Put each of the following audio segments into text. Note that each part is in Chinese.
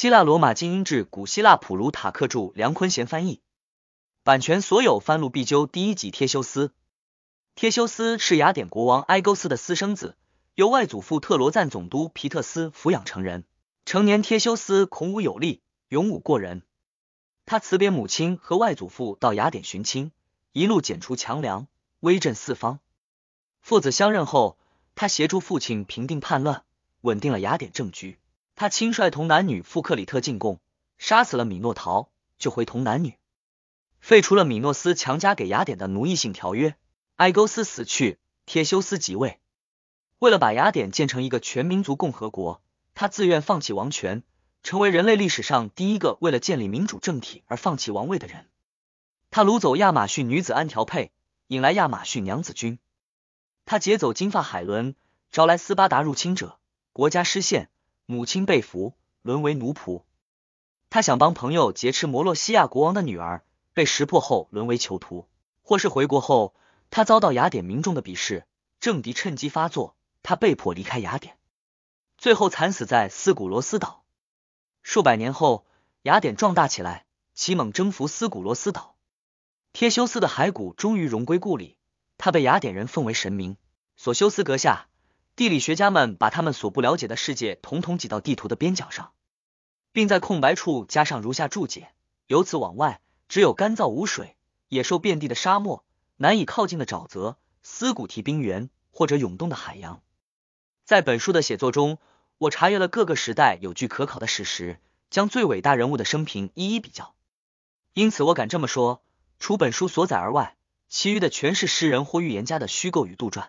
希腊罗马精英志，古希腊普鲁塔克著，梁坤贤翻译。版权所有，翻录必究。第一集，忒修斯。忒修斯是雅典国王埃勾斯的私生子，由外祖父特罗赞总督皮特斯抚养成人。成年，忒修斯孔武有力，勇武过人。他辞别母亲和外祖父，到雅典寻亲，一路剪除强梁，威震四方。父子相认后，他协助父亲平定叛乱，稳定了雅典政局。他亲率同男女赴克里特进贡，杀死了米诺陶，救回童男女，废除了米诺斯强加给雅典的奴役性条约。埃勾斯死去，忒修斯即位。为了把雅典建成一个全民族共和国，他自愿放弃王权，成为人类历史上第一个为了建立民主政体而放弃王位的人。他掳走亚马逊女子安条佩，引来亚马逊娘子军。他劫走金发海伦，招来斯巴达入侵者，国家失陷。母亲被俘，沦为奴仆。他想帮朋友劫持摩洛西亚国王的女儿，被识破后沦为囚徒。或是回国后，他遭到雅典民众的鄙视，政敌趁机发作，他被迫离开雅典，最后惨死在斯古罗斯岛。数百年后，雅典壮大起来，启猛征服斯古罗斯岛。忒修斯的骸骨终于荣归故里，他被雅典人奉为神明。索修斯阁下。地理学家们把他们所不了解的世界统统挤到地图的边角上，并在空白处加上如下注解：由此往外，只有干燥无水、野兽遍地的沙漠，难以靠近的沼泽、斯古提冰原或者涌动的海洋。在本书的写作中，我查阅了各个时代有据可考的史实，将最伟大人物的生平一一比较。因此，我敢这么说，除本书所载而外，其余的全是诗人或预言家的虚构与杜撰，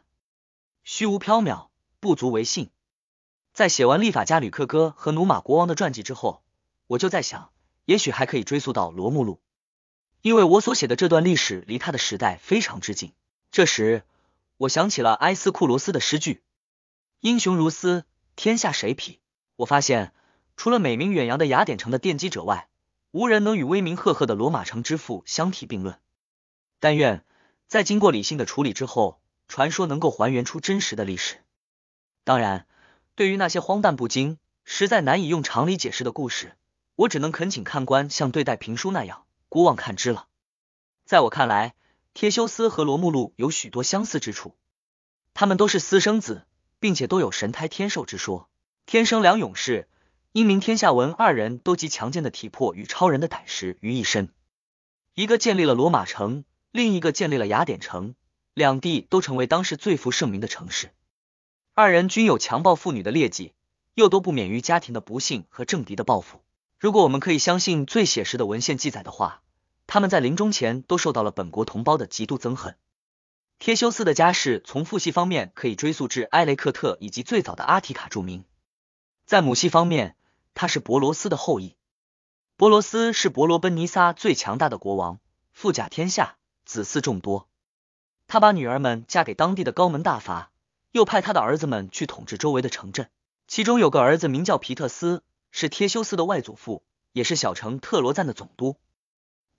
虚无缥缈。不足为信。在写完立法家吕克哥和努马国王的传记之后，我就在想，也许还可以追溯到罗慕路，因为我所写的这段历史离他的时代非常之近。这时，我想起了埃斯库罗斯的诗句：“英雄如斯，天下谁匹？”我发现，除了美名远扬的雅典城的奠基者外，无人能与威名赫赫的罗马城之父相提并论。但愿在经过理性的处理之后，传说能够还原出真实的历史。当然，对于那些荒诞不经、实在难以用常理解释的故事，我只能恳请看官像对待评书那样姑妄看之了。在我看来，忒修斯和罗慕路有许多相似之处，他们都是私生子，并且都有神胎天授之说，天生两勇士，英明天下闻二人都集强健的体魄与超人的胆识于一身，一个建立了罗马城，另一个建立了雅典城，两地都成为当时最负盛名的城市。二人均有强暴妇女的劣迹，又都不免于家庭的不幸和政敌的报复。如果我们可以相信最写实的文献记载的话，他们在临终前都受到了本国同胞的极度憎恨。忒修斯的家世从父系方面可以追溯至埃雷克特以及最早的阿提卡著名，在母系方面，他是伯罗斯的后裔。伯罗斯是伯罗奔尼撒最强大的国王，富甲天下，子嗣众多。他把女儿们嫁给当地的高门大阀。又派他的儿子们去统治周围的城镇，其中有个儿子名叫皮特斯，是忒修斯的外祖父，也是小城特罗赞的总督，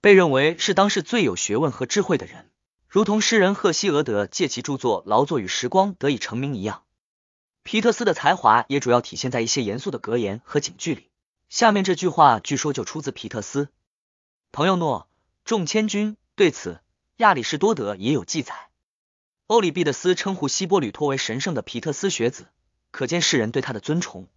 被认为是当时最有学问和智慧的人，如同诗人赫西俄德借其著作《劳作与时光》得以成名一样。皮特斯的才华也主要体现在一些严肃的格言和警句里。下面这句话据说就出自皮特斯：“朋友诺，众千军。”对此，亚里士多德也有记载。欧里庇得斯称呼希波吕托为神圣的皮特斯学子，可见世人对他的尊崇。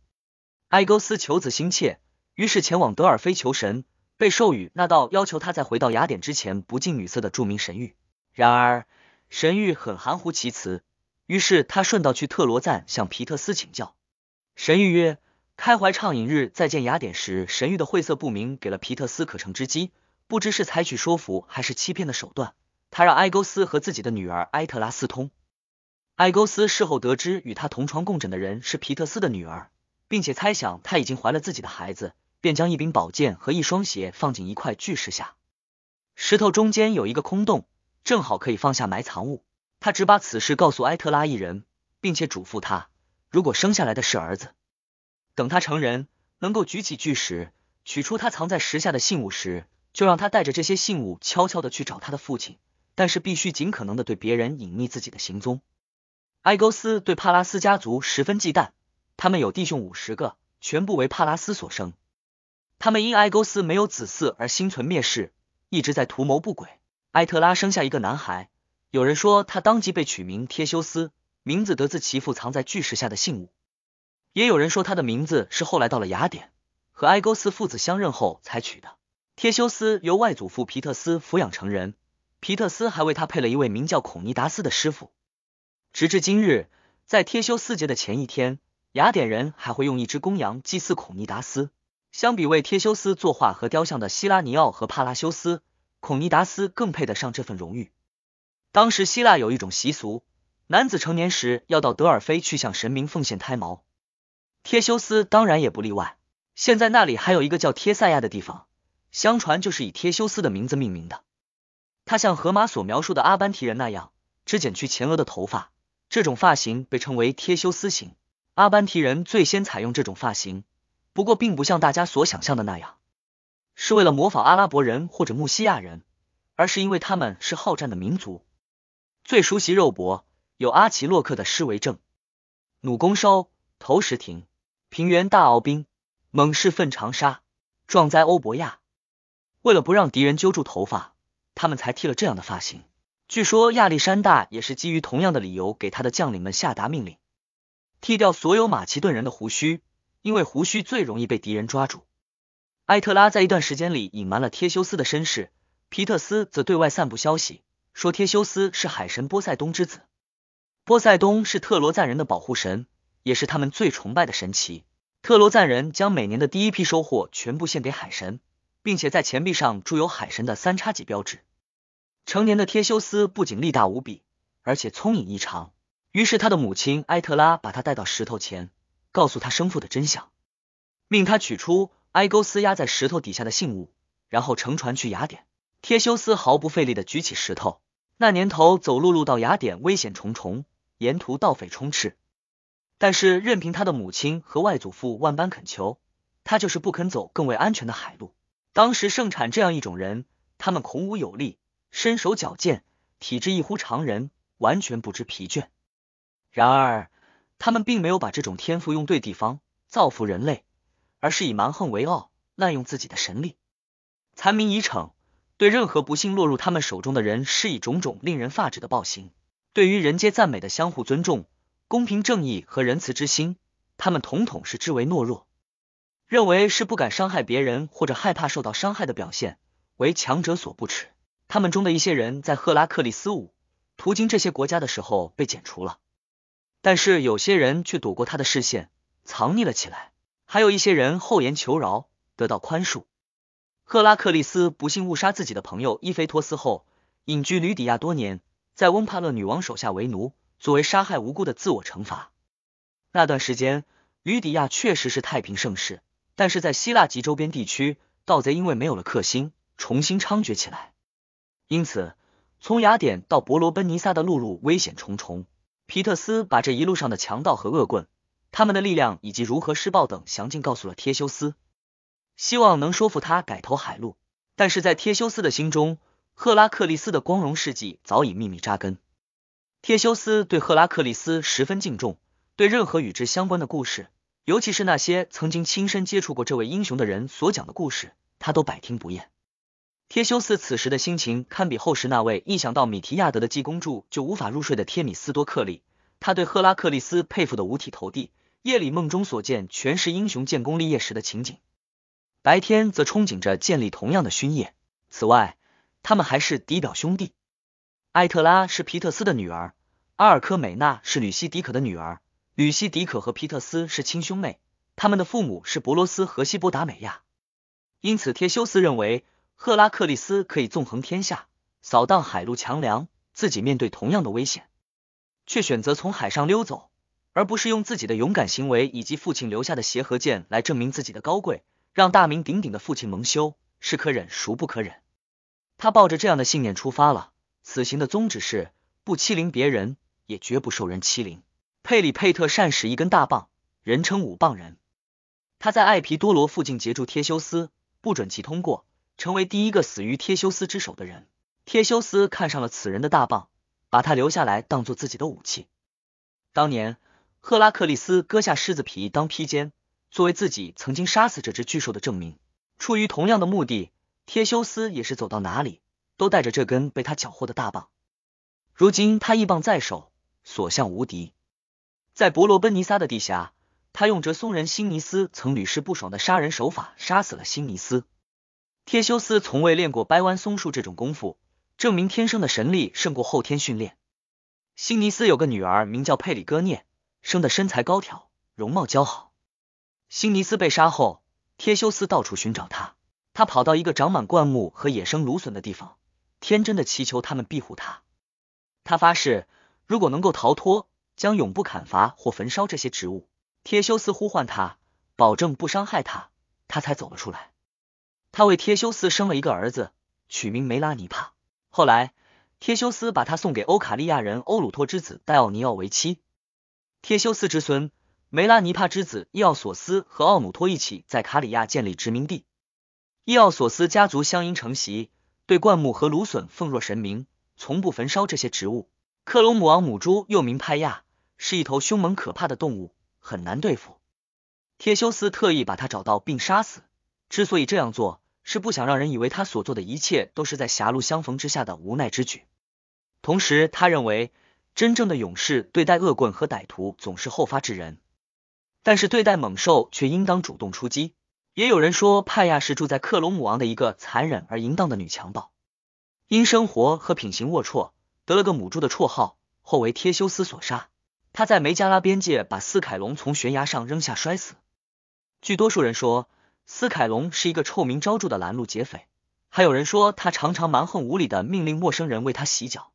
埃勾斯求子心切，于是前往德尔菲求神，被授予那道要求他在回到雅典之前不近女色的著名神谕。然而神谕很含糊其辞，于是他顺道去特罗赞向皮特斯请教。神谕曰：开怀畅饮日再见雅典时，神谕的晦涩不明，给了皮特斯可乘之机，不知是采取说服还是欺骗的手段。他让埃勾斯和自己的女儿埃特拉私通。埃勾斯事后得知与他同床共枕的人是皮特斯的女儿，并且猜想他已经怀了自己的孩子，便将一柄宝剑和一双鞋放进一块巨石下。石头中间有一个空洞，正好可以放下埋藏物。他只把此事告诉埃特拉一人，并且嘱咐他，如果生下来的是儿子，等他成人，能够举起巨石，取出他藏在石下的信物时，就让他带着这些信物悄悄的去找他的父亲。但是必须尽可能的对别人隐匿自己的行踪。埃勾斯对帕拉斯家族十分忌惮，他们有弟兄五十个，全部为帕拉斯所生。他们因埃勾斯没有子嗣而心存蔑视，一直在图谋不轨。埃特拉生下一个男孩，有人说他当即被取名忒修斯，名字得自其父藏在巨石下的信物；也有人说他的名字是后来到了雅典和埃勾斯父子相认后才取的。忒修斯由外祖父皮特斯抚养成人，皮特斯还为他配了一位名叫孔尼达斯的师傅。直至今日，在贴修斯节的前一天，雅典人还会用一只公羊祭祀孔尼达斯。相比为贴修斯作画和雕像的希拉尼奥和帕拉修斯，孔尼达斯更配得上这份荣誉。当时希腊有一种习俗，男子成年时要到德尔菲去向神明奉献胎毛，贴修斯当然也不例外。现在那里还有一个叫贴塞亚的地方。相传就是以贴修斯的名字命名的。他像荷马所描述的阿班提人那样，只剪去前额的头发，这种发型被称为贴修斯型。阿班提人最先采用这种发型，不过并不像大家所想象的那样，是为了模仿阿拉伯人或者穆西亚人，而是因为他们是好战的民族，最熟悉肉搏，有阿奇洛克的诗为证：弩弓收，投石停，平原大敖兵，猛士奋长沙，壮哉欧伯亚。为了不让敌人揪住头发，他们才剃了这样的发型。据说亚历山大也是基于同样的理由，给他的将领们下达命令，剃掉所有马其顿人的胡须，因为胡须最容易被敌人抓住。埃特拉在一段时间里隐瞒了忒修斯的身世，皮特斯则对外散布消息，说忒修斯是海神波塞冬之子。波塞冬是特罗赞人的保护神，也是他们最崇拜的神奇。特罗赞人将每年的第一批收获全部献给海神。并且在钱币上铸有海神的三叉戟标志。成年的忒修斯不仅力大无比，而且聪颖异常。于是他的母亲埃特拉把他带到石头前，告诉他生父的真相，命他取出埃勾斯压在石头底下的信物，然后乘船去雅典。忒修斯毫不费力的举起石头。那年头走陆路到雅典危险重重，沿途盗匪充斥，但是任凭他的母亲和外祖父万般恳求，他就是不肯走更为安全的海路。当时盛产这样一种人，他们孔武有力，身手矫健，体质异乎常人，完全不知疲倦。然而，他们并没有把这种天赋用对地方，造福人类，而是以蛮横为傲，滥用自己的神力，残民以逞，对任何不幸落入他们手中的人施以种种令人发指的暴行。对于人皆赞美的相互尊重、公平正义和仁慈之心，他们统统视之为懦弱。认为是不敢伤害别人或者害怕受到伤害的表现，为强者所不耻。他们中的一些人在赫拉克利斯五途经这些国家的时候被剪除了，但是有些人却躲过他的视线，藏匿了起来。还有一些人厚颜求饶，得到宽恕。赫拉克利斯不幸误杀自己的朋友伊菲托斯后，隐居吕底亚多年，在翁帕勒女王手下为奴，作为杀害无辜的自我惩罚。那段时间，吕底亚确实是太平盛世。但是在希腊及周边地区，盗贼因为没有了克星，重新猖獗起来。因此，从雅典到伯罗奔尼撒的陆路危险重重。皮特斯把这一路上的强盗和恶棍、他们的力量以及如何施暴等详尽告诉了忒修斯，希望能说服他改投海路。但是在忒修斯的心中，赫拉克利斯的光荣事迹早已秘密扎根。忒修斯对赫拉克利斯十分敬重，对任何与之相关的故事。尤其是那些曾经亲身接触过这位英雄的人所讲的故事，他都百听不厌。忒修斯此时的心情堪比后世那位一想到米提亚德的济公柱就无法入睡的忒米斯多克利。他对赫拉克利斯佩服的五体投地，夜里梦中所见全是英雄建功立业时的情景，白天则憧憬着建立同样的勋业。此外，他们还是嫡表兄弟。艾特拉是皮特斯的女儿，阿尔科美娜是吕西迪可的女儿。吕西迪可和皮特斯是亲兄妹，他们的父母是伯罗斯和西波达美亚，因此忒修斯认为赫拉克利斯可以纵横天下，扫荡海陆强梁，自己面对同样的危险，却选择从海上溜走，而不是用自己的勇敢行为以及父亲留下的协和剑来证明自己的高贵，让大名鼎鼎的父亲蒙羞，是可忍孰不可忍。他抱着这样的信念出发了，此行的宗旨是不欺凌别人，也绝不受人欺凌。佩里佩特善使一根大棒，人称五棒人。他在艾皮多罗附近截住忒修斯，不准其通过，成为第一个死于忒修斯之手的人。忒修斯看上了此人的大棒，把他留下来当做自己的武器。当年赫拉克利斯割下狮子皮当披肩，作为自己曾经杀死这只巨兽的证明。出于同样的目的，忒修斯也是走到哪里都带着这根被他缴获的大棒。如今他一棒在手，所向无敌。在伯罗奔尼撒的地下，他用着松人辛尼斯曾屡试不爽的杀人手法杀死了辛尼斯。忒修斯从未练过掰弯松树这种功夫，证明天生的神力胜过后天训练。辛尼斯有个女儿名叫佩里戈涅，生的身材高挑，容貌姣好。辛尼斯被杀后，忒修斯到处寻找他。他跑到一个长满灌木和野生芦笋的地方，天真的祈求他们庇护他。他发誓，如果能够逃脱，将永不砍伐或焚烧这些植物。忒修斯呼唤他，保证不伤害他，他才走了出来。他为忒修斯生了一个儿子，取名梅拉尼帕。后来，忒修斯把他送给欧卡利亚人欧鲁托之子戴奥尼奥为妻。忒修斯之孙。梅拉尼帕之子伊奥索斯和奥努托一起在卡里亚建立殖民地。伊奥索斯家族相因承袭，对灌木和芦笋奉若神明，从不焚烧这些植物。克隆姆昂母猪又名派亚，是一头凶猛可怕的动物，很难对付。忒修斯特意把它找到并杀死。之所以这样做，是不想让人以为他所做的一切都是在狭路相逢之下的无奈之举。同时，他认为真正的勇士对待恶棍和歹徒总是后发制人。但是对待猛兽却应当主动出击。也有人说，派亚是住在克隆姆王的一个残忍而淫荡的女强暴，因生活和品行龌龊，得了个母猪的绰号，后为忒修斯所杀。他在梅加拉边界把斯凯龙从悬崖上扔下摔死。据多数人说，斯凯龙是一个臭名昭著的拦路劫匪，还有人说他常常蛮横无理的命令陌生人为他洗脚，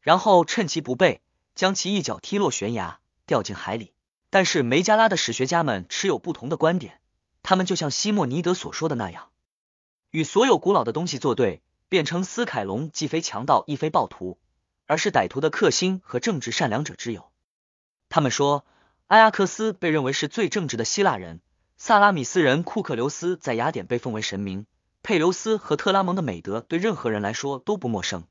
然后趁其不备，将其一脚踢落悬崖，掉进海里。但是梅加拉的史学家们持有不同的观点，他们就像西莫尼德所说的那样，与所有古老的东西作对，辩称斯凯龙既非强盗，亦非暴徒，而是歹徒的克星和正直善良者之友。他们说，埃阿克斯被认为是最正直的希腊人，萨拉米斯人库克留斯在雅典被奉为神明，佩留斯和特拉蒙的美德对任何人来说都不陌生。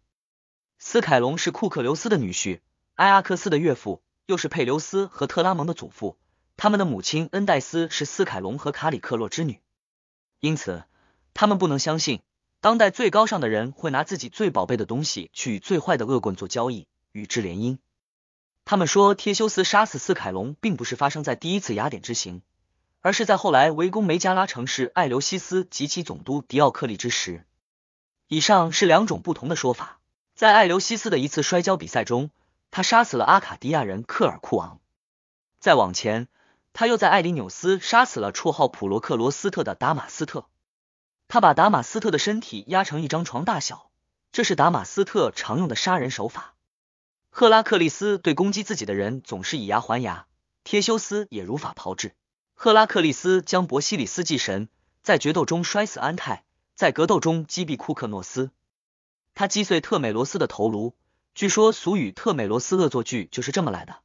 斯凯龙是库克留斯的女婿，埃阿克斯的岳父。又是佩留斯和特拉蒙的祖父，他们的母亲恩戴斯是斯凯龙和卡里克洛之女，因此他们不能相信当代最高尚的人会拿自己最宝贝的东西去与最坏的恶棍做交易，与之联姻。他们说，忒修斯杀死斯凯龙，并不是发生在第一次雅典之行，而是在后来围攻梅加拉城市艾留西斯及其总督迪奥克利之时。以上是两种不同的说法。在艾留西斯的一次摔跤比赛中。他杀死了阿卡迪亚人克尔库昂。再往前，他又在艾里纽斯杀死了绰号普罗克罗斯特的达马斯特。他把达马斯特的身体压成一张床大小，这是达马斯特常用的杀人手法。赫拉克利斯对攻击自己的人总是以牙还牙，忒修斯也如法炮制。赫拉克利斯将伯西里斯祭神，在决斗中摔死安泰，在格斗中击毙库克诺斯。他击碎特美罗斯的头颅。据说俗语“特美罗斯恶作剧”就是这么来的。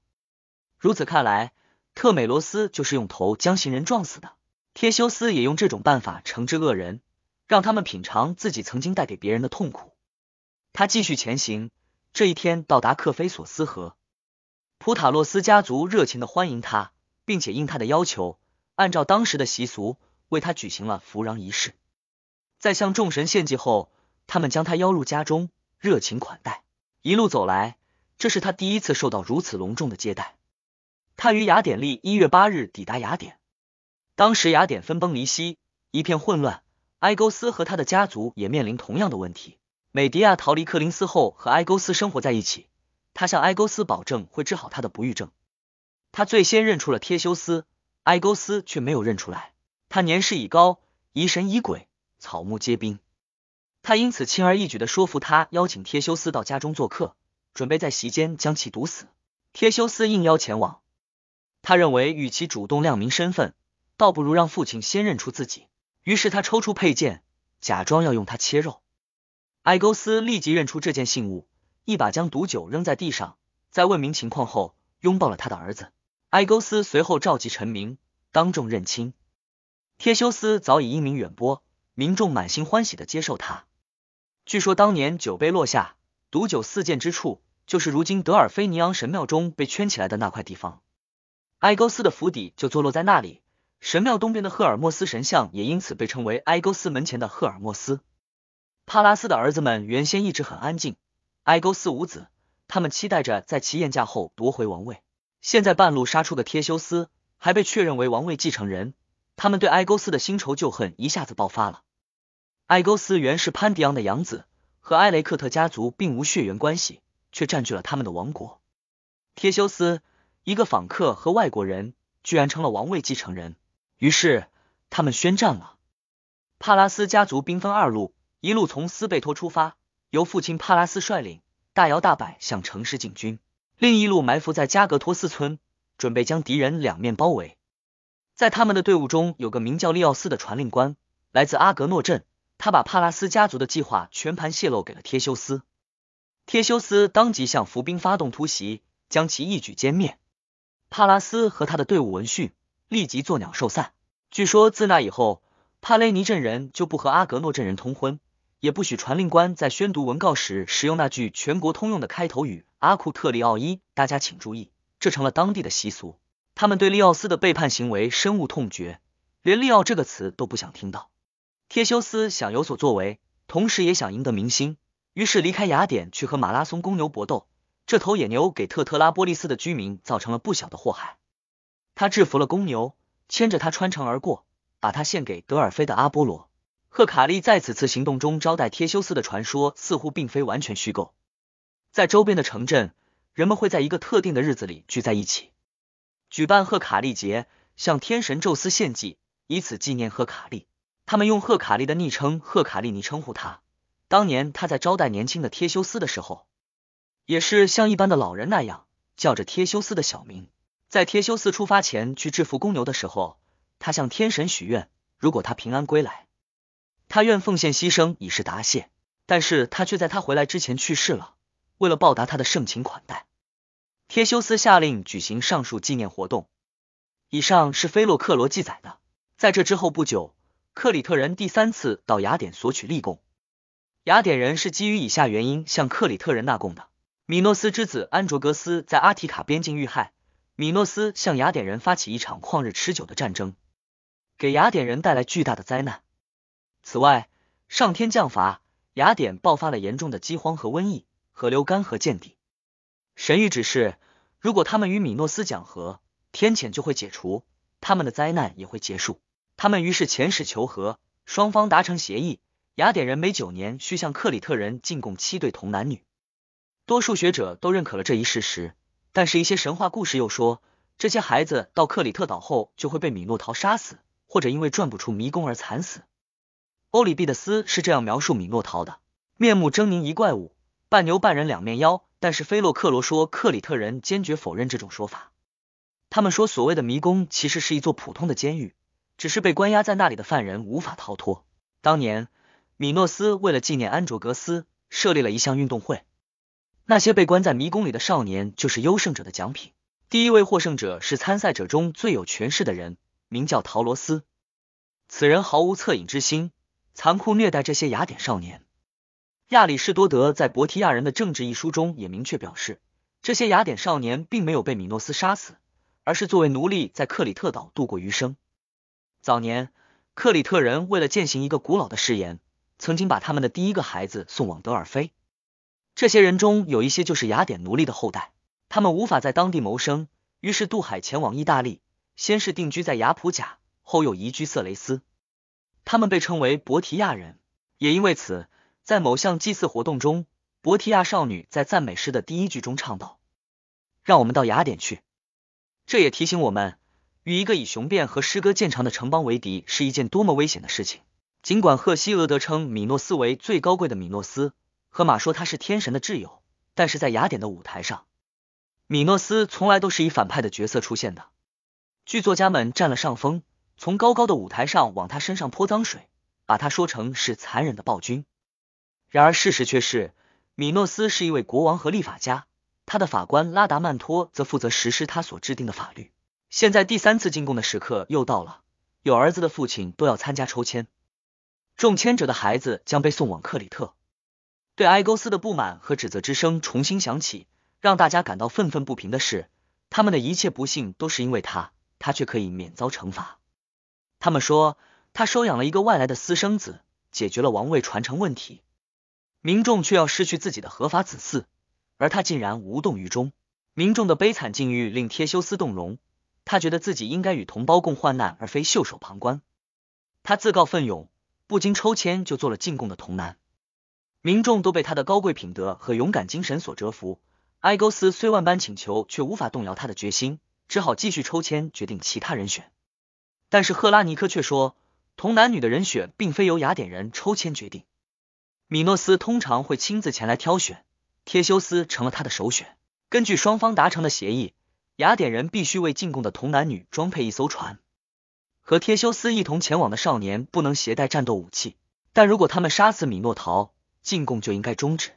如此看来，特美罗斯就是用头将行人撞死的。忒修斯也用这种办法惩治恶人，让他们品尝自己曾经带给别人的痛苦。他继续前行，这一天到达克菲索斯河，普塔洛斯家族热情的欢迎他，并且应他的要求，按照当时的习俗为他举行了扶壤仪式。在向众神献祭后，他们将他邀入家中，热情款待。一路走来，这是他第一次受到如此隆重的接待。他于雅典历一月八日抵达雅典，当时雅典分崩离析，一片混乱。埃勾斯和他的家族也面临同样的问题。美迪亚逃离克林斯后，和埃勾斯生活在一起。他向埃勾斯保证会治好他的不育症。他最先认出了忒修斯，埃勾斯却没有认出来。他年事已高，疑神疑鬼，草木皆兵。他因此轻而易举的说服他邀请忒修斯到家中做客，准备在席间将其毒死。忒修斯应邀前往。他认为与其主动亮明身份，倒不如让父亲先认出自己。于是他抽出佩剑，假装要用它切肉。埃勾斯立即认出这件信物，一把将毒酒扔在地上，在问明情况后，拥抱了他的儿子。埃勾斯随后召集臣民，当众认亲。忒修斯早已英名远播，民众满心欢喜的接受他。据说当年酒杯落下，毒酒四溅之处，就是如今德尔菲尼昂神庙中被圈起来的那块地方。埃勾斯的府邸就坐落在那里，神庙东边的赫尔墨斯神像也因此被称为埃勾斯门前的赫尔墨斯。帕拉斯的儿子们原先一直很安静，埃勾斯无子，他们期待着在其宴驾后夺回王位。现在半路杀出个忒修斯，还被确认为王位继承人，他们对埃勾斯的新仇旧恨一下子爆发了。埃勾斯原是潘迪昂的养子，和埃雷克特家族并无血缘关系，却占据了他们的王国。忒修斯，一个访客和外国人，居然成了王位继承人。于是他们宣战了。帕拉斯家族兵分二路，一路从斯贝托出发，由父亲帕拉斯率领，大摇大摆向城市进军；另一路埋伏在加格托斯村，准备将敌人两面包围。在他们的队伍中有个名叫利奥斯的传令官，来自阿格诺镇，他把帕拉斯家族的计划全盘泄露给了忒修斯。忒修斯当即向伏兵发动突袭，将其一举歼灭。帕拉斯和他的队伍闻讯。立即作鸟兽散。据说自那以后，帕雷尼镇人就不和阿格诺镇人通婚，也不许传令官在宣读文告时使用那句全国通用的开头语“阿库特利奥伊”。大家请注意，这成了当地的习俗。他们对利奥斯的背叛行为深恶痛绝，连利奥这个词都不想听到。忒修斯想有所作为，同时也想赢得民心，于是离开雅典去和马拉松公牛搏斗。这头野牛给特特拉波利斯的居民造成了不小的祸害。他制服了公牛，牵着他穿城而过，把他献给德尔菲的阿波罗。赫卡利在此次行动中招待忒修斯的传说似乎并非完全虚构。在周边的城镇，人们会在一个特定的日子里聚在一起，举办赫卡利节，向天神宙斯献祭，以此纪念赫卡利。他们用赫卡利的昵称赫卡利尼称呼他。当年他在招待年轻的忒修斯的时候，也是像一般的老人那样叫着忒修斯的小名。在忒修斯出发前去制服公牛的时候，他向天神许愿，如果他平安归来，他愿奉献牺牲以示答谢。但是他却在他回来之前去世了。为了报答他的盛情款待，忒修斯下令举行上述纪念活动。以上是菲洛克罗记载的。在这之后不久，克里特人第三次到雅典索取立贡。雅典人是基于以下原因向克里特人纳贡的：米诺斯之子安卓格斯在阿提卡边境遇害。米诺斯向雅典人发起一场旷日持久的战争，给雅典人带来巨大的灾难。此外，上天降罚，雅典爆发了严重的饥荒和瘟疫，河流干涸见底。神谕指示，如果他们与米诺斯讲和，天谴就会解除，他们的灾难也会结束。他们于是遣使求和，双方达成协议，雅典人每九年需向克里特人进贡七对童男女。多数学者都认可了这一事实。但是，一些神话故事又说，这些孩子到克里特岛后就会被米诺陶杀死，或者因为转不出迷宫而惨死。欧里庇得斯是这样描述米诺陶的：面目狰狞一怪物，半牛半人两面妖。但是菲洛克罗说，克里特人坚决否认这种说法。他们说，所谓的迷宫其实是一座普通的监狱，只是被关押在那里的犯人无法逃脱。当年，米诺斯为了纪念安卓格斯，设立了一项运动会。那些被关在迷宫里的少年就是优胜者的奖品。第一位获胜者是参赛者中最有权势的人，名叫陶罗斯。此人毫无恻隐之心，残酷虐待这些雅典少年。亚里士多德在《博提亚人的政治》一书中也明确表示，这些雅典少年并没有被米诺斯杀死，而是作为奴隶在克里特岛度过余生。早年，克里特人为了践行一个古老的誓言，曾经把他们的第一个孩子送往德尔菲。这些人中有一些就是雅典奴隶的后代，他们无法在当地谋生，于是渡海前往意大利，先是定居在雅普贾，后又移居色雷斯。他们被称为博提亚人，也因为此，在某项祭祀活动中，博提亚少女在赞美诗的第一句中唱道：“让我们到雅典去。”这也提醒我们，与一个以雄辩和诗歌见长的城邦为敌是一件多么危险的事情。尽管赫西俄德称米诺斯为最高贵的米诺斯。和马说他是天神的挚友，但是在雅典的舞台上，米诺斯从来都是以反派的角色出现的。剧作家们占了上风，从高高的舞台上往他身上泼脏水，把他说成是残忍的暴君。然而事实却是，米诺斯是一位国王和立法家，他的法官拉达曼托则负责实施他所制定的法律。现在第三次进贡的时刻又到了，有儿子的父亲都要参加抽签，中签者的孩子将被送往克里特。对埃勾斯的不满和指责之声重新响起，让大家感到愤愤不平的是，他们的一切不幸都是因为他，他却可以免遭惩罚。他们说他收养了一个外来的私生子，解决了王位传承问题，民众却要失去自己的合法子嗣，而他竟然无动于衷。民众的悲惨境遇令贴修斯动容，他觉得自己应该与同胞共患难，而非袖手旁观。他自告奋勇，不经抽签就做了进贡的童男。民众都被他的高贵品德和勇敢精神所折服。埃勾斯虽万般请求，却无法动摇他的决心，只好继续抽签决定其他人选。但是赫拉尼科却说，童男女的人选并非由雅典人抽签决定，米诺斯通常会亲自前来挑选，贴修斯成了他的首选。根据双方达成的协议，雅典人必须为进贡的童男女装配一艘船，和贴修斯一同前往的少年不能携带战斗武器，但如果他们杀死米诺陶，进贡就应该终止。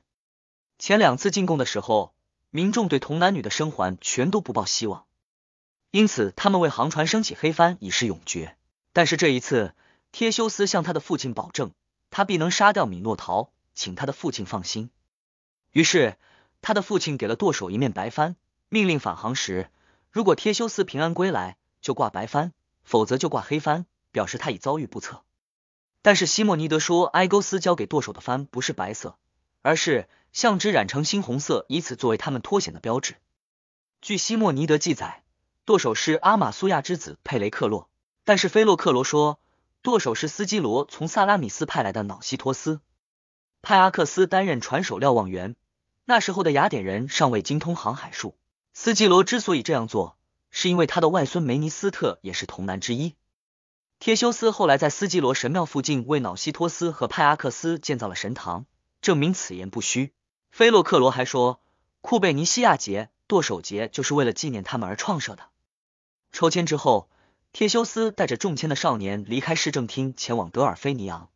前两次进贡的时候，民众对童男女的生还全都不抱希望，因此他们为航船升起黑帆以示永绝。但是这一次，贴修斯向他的父亲保证，他必能杀掉米诺陶，请他的父亲放心。于是，他的父亲给了舵手一面白帆，命令返航时，如果贴修斯平安归来，就挂白帆，否则就挂黑帆，表示他已遭遇不测。但是西莫尼德说，埃勾斯交给舵手的帆不是白色，而是像纸染成猩红色，以此作为他们脱险的标志。据西莫尼德记载，舵手是阿马苏亚之子佩雷克洛，但是菲洛克罗说，舵手是斯基罗从萨拉米斯派来的瑙西托斯。派阿克斯担任船首瞭望员。那时候的雅典人尚未精通航海术，斯基罗之所以这样做，是因为他的外孙梅尼斯特也是童男之一。贴修斯后来在斯基罗神庙附近为瑙西托斯和派阿克斯建造了神堂，证明此言不虚。菲洛克罗还说，库贝尼西亚节、剁手节就是为了纪念他们而创设的。抽签之后，忒修斯带着中签的少年离开市政厅，前往德尔菲尼昂。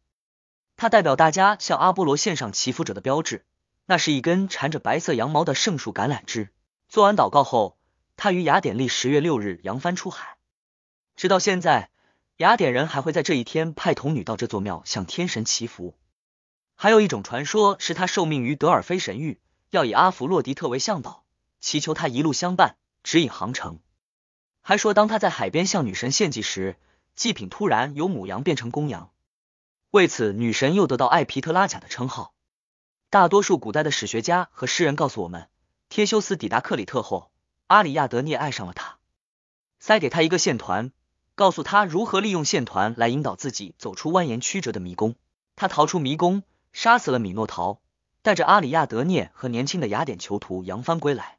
他代表大家向阿波罗献上祈福者的标志，那是一根缠着白色羊毛的圣树橄榄枝。做完祷告后，他于雅典历十月六日扬帆出海。直到现在。雅典人还会在这一天派童女到这座庙向天神祈福。还有一种传说是他受命于德尔菲神域，要以阿弗洛狄特为向导，祈求他一路相伴，指引航程。还说当他在海边向女神献祭时，祭品突然由母羊变成公羊，为此女神又得到艾皮特拉贾的称号。大多数古代的史学家和诗人告诉我们，忒修斯抵达克里特后，阿里亚德涅爱上了他，塞给他一个线团。告诉他如何利用线团来引导自己走出蜿蜒曲折的迷宫。他逃出迷宫，杀死了米诺陶，带着阿里亚德涅和年轻的雅典囚徒扬帆归来。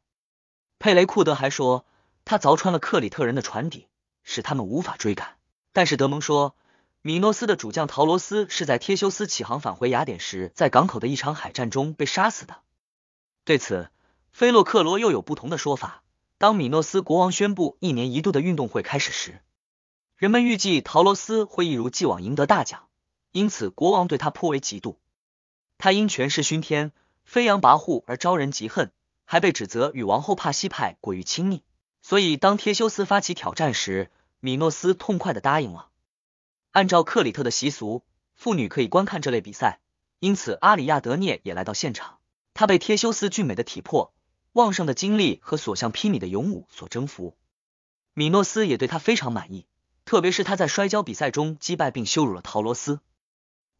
佩雷库德还说，他凿穿了克里特人的船底，使他们无法追赶。但是德蒙说，米诺斯的主将陶罗斯是在忒修斯启航返回雅典时，在港口的一场海战中被杀死的。对此，菲洛克罗又有不同的说法。当米诺斯国王宣布一年一度的运动会开始时，人们预计陶罗斯会一如既往赢得大奖，因此国王对他颇为嫉妒。他因权势熏天、飞扬跋扈而招人嫉恨，还被指责与王后帕西派过于亲密。所以当忒修斯发起挑战时，米诺斯痛快的答应了。按照克里特的习俗，妇女可以观看这类比赛，因此阿里亚德涅也来到现场。他被忒修斯俊美的体魄、旺盛的精力和所向披靡的勇武所征服。米诺斯也对他非常满意。特别是他在摔跤比赛中击败并羞辱了陶罗斯，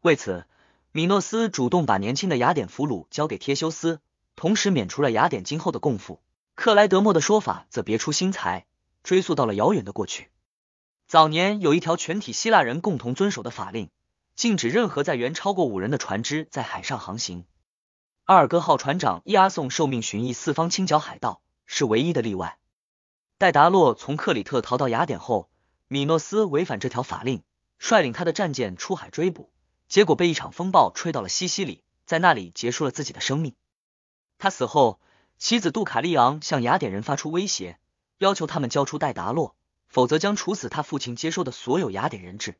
为此，米诺斯主动把年轻的雅典俘虏交给忒修斯，同时免除了雅典今后的供奉。克莱德莫的说法则别出心裁，追溯到了遥远的过去。早年有一条全体希腊人共同遵守的法令，禁止任何载员超过五人的船只在海上航行。阿尔戈号船长伊阿宋受命巡弋四方清剿海盗，是唯一的例外。戴达洛从克里特逃到雅典后。米诺斯违反这条法令，率领他的战舰出海追捕，结果被一场风暴吹到了西西里，在那里结束了自己的生命。他死后，妻子杜卡利昂向雅典人发出威胁，要求他们交出戴达洛，否则将处死他父亲接收的所有雅典人质。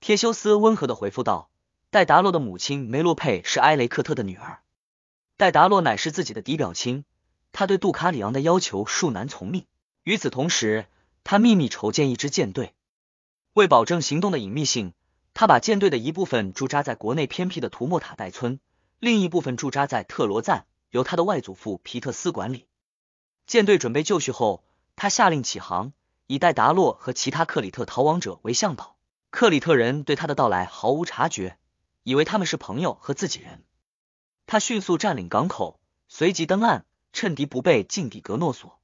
忒修斯温和的回复道：“戴达洛的母亲梅洛佩是埃雷克特的女儿，戴达洛乃是自己的嫡表亲，他对杜卡里昂的要求恕难从命。与此同时。”他秘密筹建一支舰队，为保证行动的隐秘性，他把舰队的一部分驻扎在国内偏僻的图莫塔代村，另一部分驻扎在特罗赞，由他的外祖父皮特斯管理。舰队准备就绪后，他下令起航，以戴达洛和其他克里特逃亡者为向导，克里特人对他的到来毫无察觉，以为他们是朋友和自己人。他迅速占领港口，随即登岸，趁敌不备，进抵格诺索。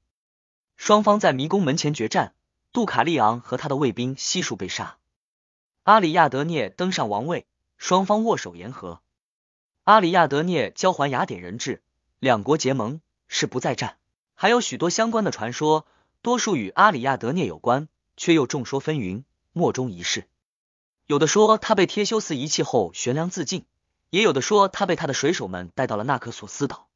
双方在迷宫门前决战，杜卡利昂和他的卫兵悉数被杀。阿里亚德涅登上王位，双方握手言和。阿里亚德涅交还雅典人质，两国结盟，誓不再战。还有许多相关的传说，多数与阿里亚德涅有关，却又众说纷纭，莫衷一是。有的说他被忒修斯遗弃后悬梁自尽，也有的说他被他的水手们带到了纳克索斯岛，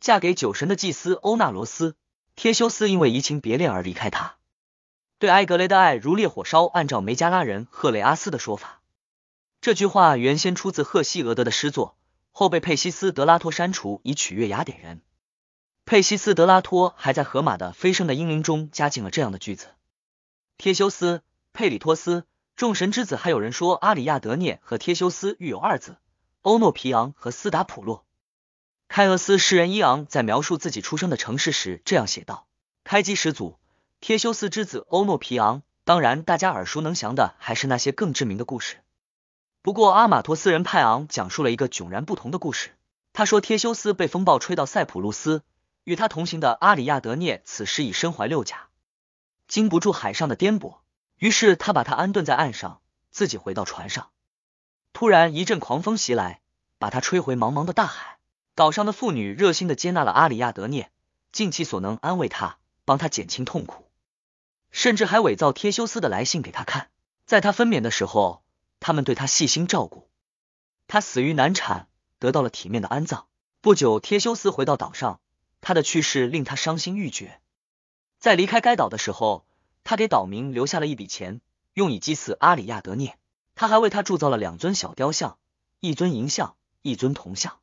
嫁给酒神的祭司欧纳罗斯。忒修斯因为移情别恋而离开他，对埃格雷的爱如烈火烧。按照梅加拉人赫雷阿斯的说法，这句话原先出自赫西俄德的诗作，后被佩西斯德拉托删除以取悦雅典人。佩西斯德拉托还在荷马的《飞升的英灵》中加进了这样的句子：忒修斯、佩里托斯，众神之子。还有人说阿里亚德涅和忒修斯育有二子，欧诺皮昂和斯达普洛。开俄斯诗人伊昂在描述自己出生的城市时这样写道：开基始祖忒修斯之子欧诺皮昂。当然，大家耳熟能详的还是那些更知名的故事。不过，阿马托斯人派昂讲述了一个迥然不同的故事。他说，忒修斯被风暴吹到塞浦路斯，与他同行的阿里亚德涅此时已身怀六甲，经不住海上的颠簸，于是他把他安顿在岸上，自己回到船上。突然一阵狂风袭来，把他吹回茫茫的大海。岛上的妇女热心的接纳了阿里亚德涅，尽其所能安慰他，帮他减轻痛苦，甚至还伪造忒修斯的来信给他看。在他分娩的时候，他们对他细心照顾。他死于难产，得到了体面的安葬。不久，忒修斯回到岛上，他的去世令他伤心欲绝。在离开该岛的时候，他给岛民留下了一笔钱，用以祭祀阿里亚德涅。他还为他铸造了两尊小雕像，一尊银像，一尊铜像。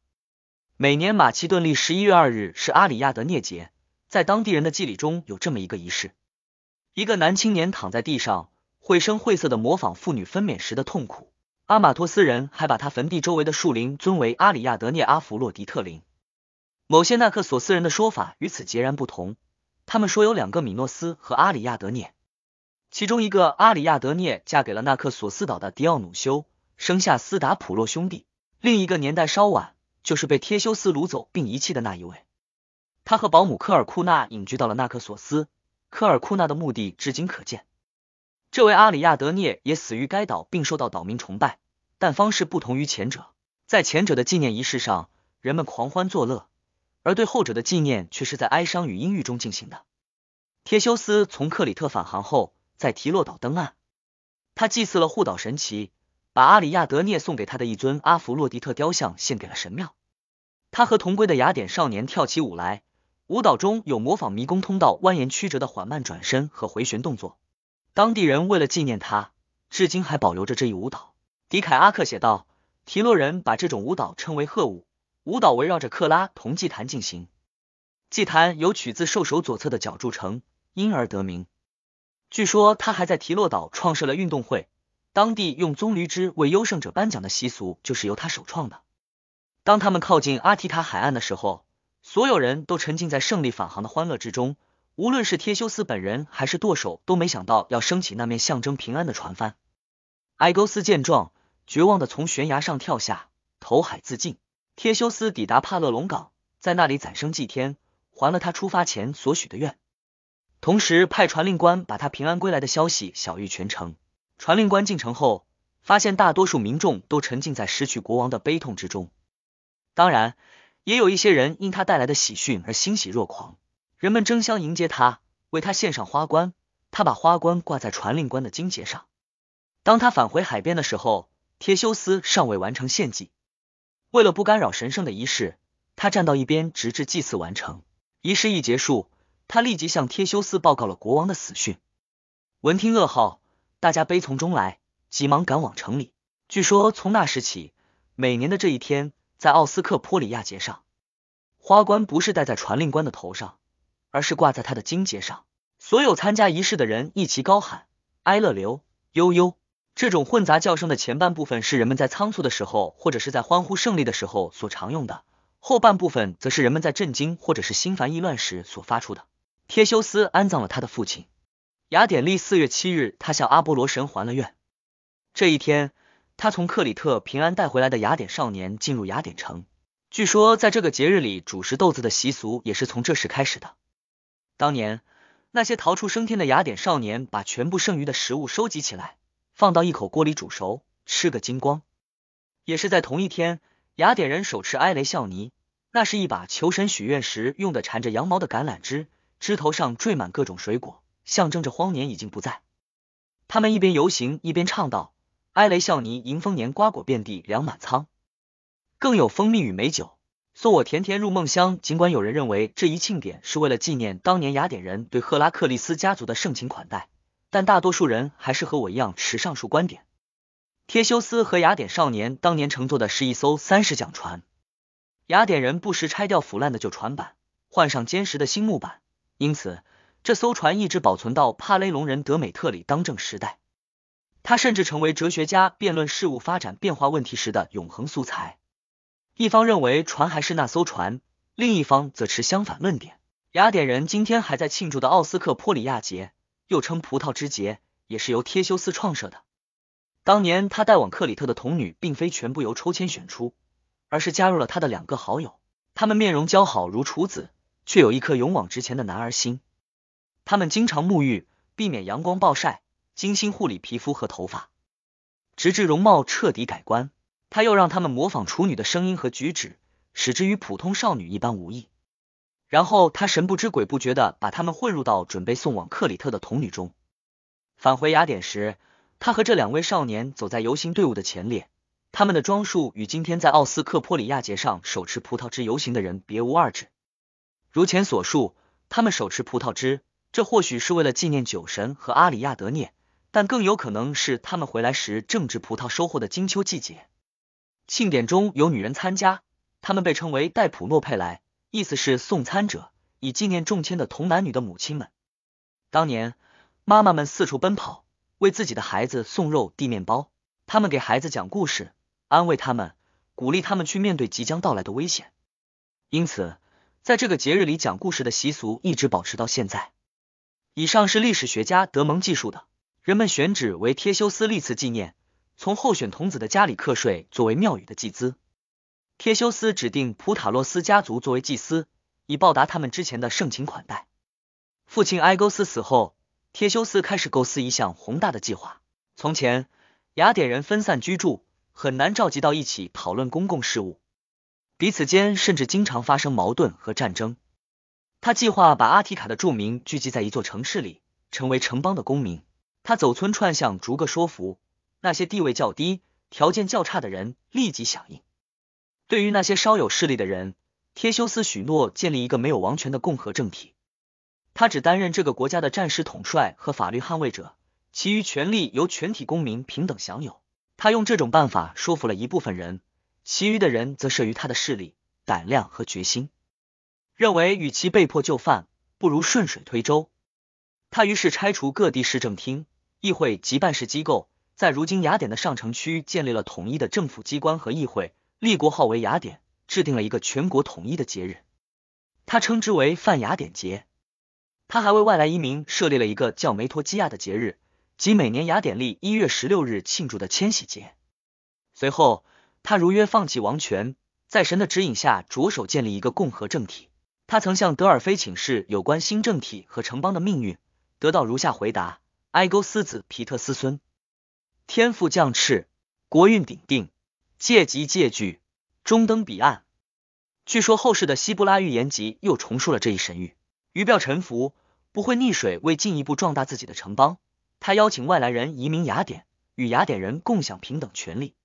每年马其顿历十一月二日是阿里亚德涅节，在当地人的祭礼中有这么一个仪式：一个男青年躺在地上，绘声绘色的模仿妇女分娩时的痛苦。阿马托斯人还把他坟地周围的树林尊为阿里亚德涅阿弗洛狄特林。某些纳克索斯人的说法与此截然不同，他们说有两个米诺斯和阿里亚德涅，其中一个阿里亚德涅嫁给了纳克索斯岛的迪奥努修，生下斯达普洛兄弟；另一个年代稍晚。就是被忒修斯掳走并遗弃的那一位，他和保姆科尔库纳隐居到了纳克索斯。科尔库纳的墓地至今可见。这位阿里亚德涅也死于该岛，并受到岛民崇拜，但方式不同于前者。在前者的纪念仪式上，人们狂欢作乐，而对后者的纪念却是在哀伤与阴郁中进行的。忒修斯从克里特返航后，在提洛岛登岸，他祭祀了护岛神祇。把阿里亚德涅送给他的一尊阿弗洛狄特雕像献给了神庙。他和同归的雅典少年跳起舞来，舞蹈中有模仿迷宫通道蜿蜒曲折的缓慢转身和回旋动作。当地人为了纪念他，至今还保留着这一舞蹈。迪凯阿克写道，提洛人把这种舞蹈称为鹤舞，舞蹈围绕着克拉同祭坛进行。祭坛由取自兽首左侧的角铸成，因而得名。据说他还在提洛岛创设了运动会。当地用棕榈枝为优胜者颁奖的习俗就是由他首创的。当他们靠近阿提塔海岸的时候，所有人都沉浸在胜利返航的欢乐之中。无论是忒修斯本人还是舵手，都没想到要升起那面象征平安的船帆。埃勾斯见状，绝望的从悬崖上跳下，投海自尽。忒修斯抵达帕勒龙港，在那里攒生祭天，还了他出发前所许的愿，同时派传令官把他平安归来的消息晓谕全城。传令官进城后，发现大多数民众都沉浸在失去国王的悲痛之中。当然，也有一些人因他带来的喜讯而欣喜若狂。人们争相迎接他，为他献上花冠。他把花冠挂在传令官的荆节上。当他返回海边的时候，忒修斯尚未完成献祭。为了不干扰神圣的仪式，他站到一边，直至祭祀完成。仪式一结束，他立即向忒修斯报告了国王的死讯。闻听噩耗。大家悲从中来，急忙赶往城里。据说从那时起，每年的这一天，在奥斯克波里亚节上，花冠不是戴在传令官的头上，而是挂在他的荆节上。所有参加仪式的人一齐高喊：“哀乐流悠悠。”这种混杂叫声的前半部分是人们在仓促的时候，或者是在欢呼胜利的时候所常用的；后半部分则是人们在震惊或者是心烦意乱时所发出的。忒修斯安葬了他的父亲。雅典历四月七日，他向阿波罗神还了愿。这一天，他从克里特平安带回来的雅典少年进入雅典城。据说，在这个节日里，煮食豆子的习俗也是从这时开始的。当年，那些逃出升天的雅典少年把全部剩余的食物收集起来，放到一口锅里煮熟，吃个精光。也是在同一天，雅典人手持埃雷笑尼，那是一把求神许愿时用的缠着羊毛的橄榄枝，枝头上缀满各种水果，象征着荒年已经不在。他们一边游行一边唱道：“埃雷笑尼迎丰年，瓜果遍地，粮满仓。”更有蜂蜜与美酒，送我甜甜入梦乡。尽管有人认为这一庆典是为了纪念当年雅典人对赫拉克利斯家族的盛情款待，但大多数人还是和我一样持上述观点。忒修斯和雅典少年当年乘坐的是一艘三十桨船，雅典人不时拆掉腐烂的旧船板，换上坚实的新木板，因此这艘船一直保存到帕雷隆人德美特里当政时代。他甚至成为哲学家辩论事物发展变化问题时的永恒素材。一方认为船还是那艘船，另一方则持相反论点。雅典人今天还在庆祝的奥斯克波里亚节，又称葡萄之节，也是由忒修斯创设的。当年他带往克里特的童女，并非全部由抽签选出，而是加入了他的两个好友。他们面容姣好如处子，却有一颗勇往直前的男儿心。他们经常沐浴，避免阳光暴晒，精心护理皮肤和头发，直至容貌彻底改观。他又让他们模仿处女的声音和举止，使之与普通少女一般无异。然后他神不知鬼不觉的把他们混入到准备送往克里特的童女中。返回雅典时，他和这两位少年走在游行队伍的前列，他们的装束与今天在奥斯克波里亚节上手持葡萄枝游行的人别无二致。如前所述，他们手持葡萄枝，这或许是为了纪念酒神和阿里亚德涅，但更有可能是他们回来时正值葡萄收获的金秋季节。庆典中有女人参加，她们被称为戴普诺佩莱，意思是送餐者，以纪念中签的同男女的母亲们。当年，妈妈们四处奔跑，为自己的孩子送肉递面包，他们给孩子讲故事，安慰他们，鼓励他们去面对即将到来的危险。因此，在这个节日里讲故事的习俗一直保持到现在。以上是历史学家德蒙记述的，人们选址为忒修斯历次纪念。从候选童子的家里课税作为庙宇的祭资，忒修斯指定普塔洛斯家族作为祭司，以报答他们之前的盛情款待。父亲埃勾斯死后，忒修斯开始构思一项宏大的计划。从前，雅典人分散居住，很难召集到一起讨论公共事务，彼此间甚至经常发生矛盾和战争。他计划把阿提卡的住民聚集在一座城市里，成为城邦的公民。他走村串巷，逐个说服。那些地位较低、条件较差的人立即响应。对于那些稍有势力的人，忒修斯许诺建立一个没有王权的共和政体。他只担任这个国家的战时统帅和法律捍卫者，其余权力由全体公民平等享有。他用这种办法说服了一部分人，其余的人则慑于他的势力、胆量和决心，认为与其被迫就范，不如顺水推舟。他于是拆除各地市政厅、议会及办事机构。在如今雅典的上城区建立了统一的政府机关和议会，立国号为雅典，制定了一个全国统一的节日，他称之为泛雅典节。他还为外来移民设立了一个叫梅托基亚的节日，即每年雅典历一月十六日庆祝的千禧节。随后，他如约放弃王权，在神的指引下着手建立一个共和政体。他曾向德尔菲请示有关新政体和城邦的命运，得到如下回答：埃勾斯子皮特斯孙。天赋降赤，国运鼎定，借级借据，终登彼岸。据说后世的希布拉预言集又重述了这一神谕：鱼鳔沉浮，不会溺水。为进一步壮大自己的城邦，他邀请外来人移民雅典，与雅典人共享平等权利。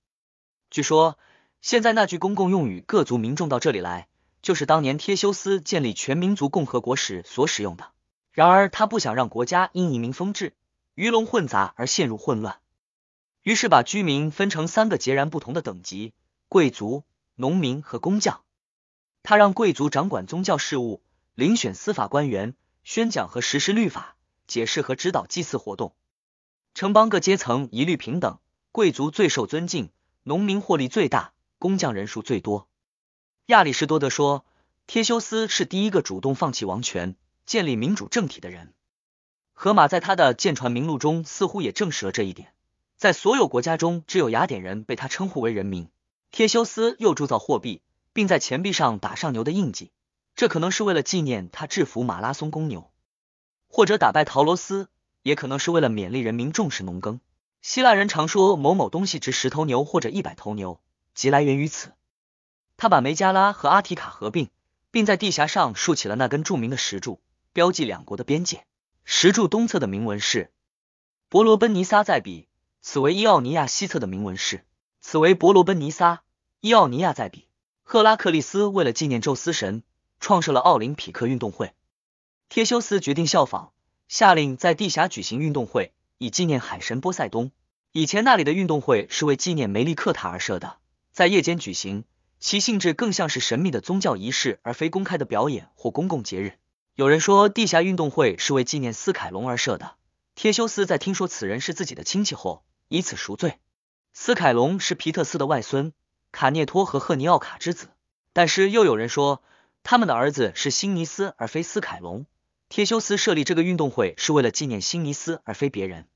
据说现在那句公共用语“各族民众到这里来”，就是当年忒修斯建立全民族共和国时所使用的。然而他不想让国家因移民风致、鱼龙混杂而陷入混乱。于是把居民分成三个截然不同的等级：贵族、农民和工匠。他让贵族掌管宗教事务，遴选司法官员，宣讲和实施律法，解释和指导祭祀活动。城邦各阶层一律平等，贵族最受尊敬，农民获利最大，工匠人数最多。亚里士多德说，忒修斯是第一个主动放弃王权、建立民主政体的人。荷马在他的《舰船名录》中似乎也证实了这一点。在所有国家中，只有雅典人被他称呼为人民。忒修斯又铸造货币，并在钱币上打上牛的印记，这可能是为了纪念他制服马拉松公牛，或者打败陶罗斯，也可能是为了勉励人民重视农耕。希腊人常说某某东西值十头牛或者一百头牛，即来源于此。他把梅加拉和阿提卡合并，并在地峡上竖起了那根著名的石柱，标记两国的边界。石柱东侧的铭文是“伯罗奔尼撒在彼”，此为伊奥尼亚西侧的铭文是。此为伯罗奔尼撒，伊奥尼亚在彼。赫拉克利斯为了纪念宙斯神，创设了奥林匹克运动会。忒修斯决定效仿，下令在地峡举行运动会，以纪念海神波塞冬。以前那里的运动会是为纪念梅利克塔而设的，在夜间举行，其性质更像是神秘的宗教仪式，而非公开的表演或公共节日。有人说地峡运动会是为纪念斯凯隆而设的。忒修斯在听说此人是自己的亲戚后，以此赎罪。斯凯隆是皮特斯的外孙，卡涅托和赫尼奥卡之子。但是又有人说，他们的儿子是辛尼斯而非斯凯隆。忒修斯设立这个运动会是为了纪念辛尼斯而非别人。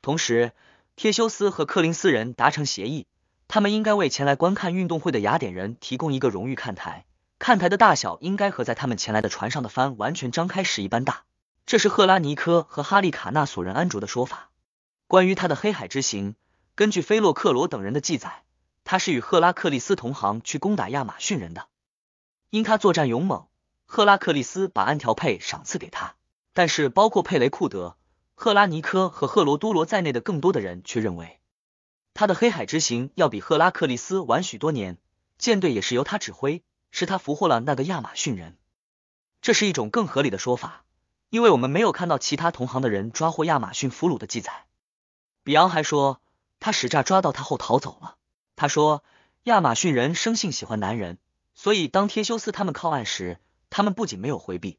同时，忒修斯和克林斯人达成协议，他们应该为前来观看运动会的雅典人提供一个荣誉看台，看台的大小应该和在他们前来的船上的帆完全张开时一般大。这是赫拉尼科和哈利卡纳索人安卓的说法。关于他的黑海之行。根据菲洛克罗等人的记载，他是与赫拉克利斯同行去攻打亚马逊人的。因他作战勇猛，赫拉克利斯把安条佩赏赐给他。但是，包括佩雷库德、赫拉尼科和赫罗多罗在内的更多的人却认为，他的黑海之行要比赫拉克利斯晚许多年，舰队也是由他指挥，是他俘获了那个亚马逊人。这是一种更合理的说法，因为我们没有看到其他同行的人抓获亚马逊俘虏的记载。比昂还说。他使诈抓到他后逃走了。他说，亚马逊人生性喜欢男人，所以当忒修斯他们靠岸时，他们不仅没有回避，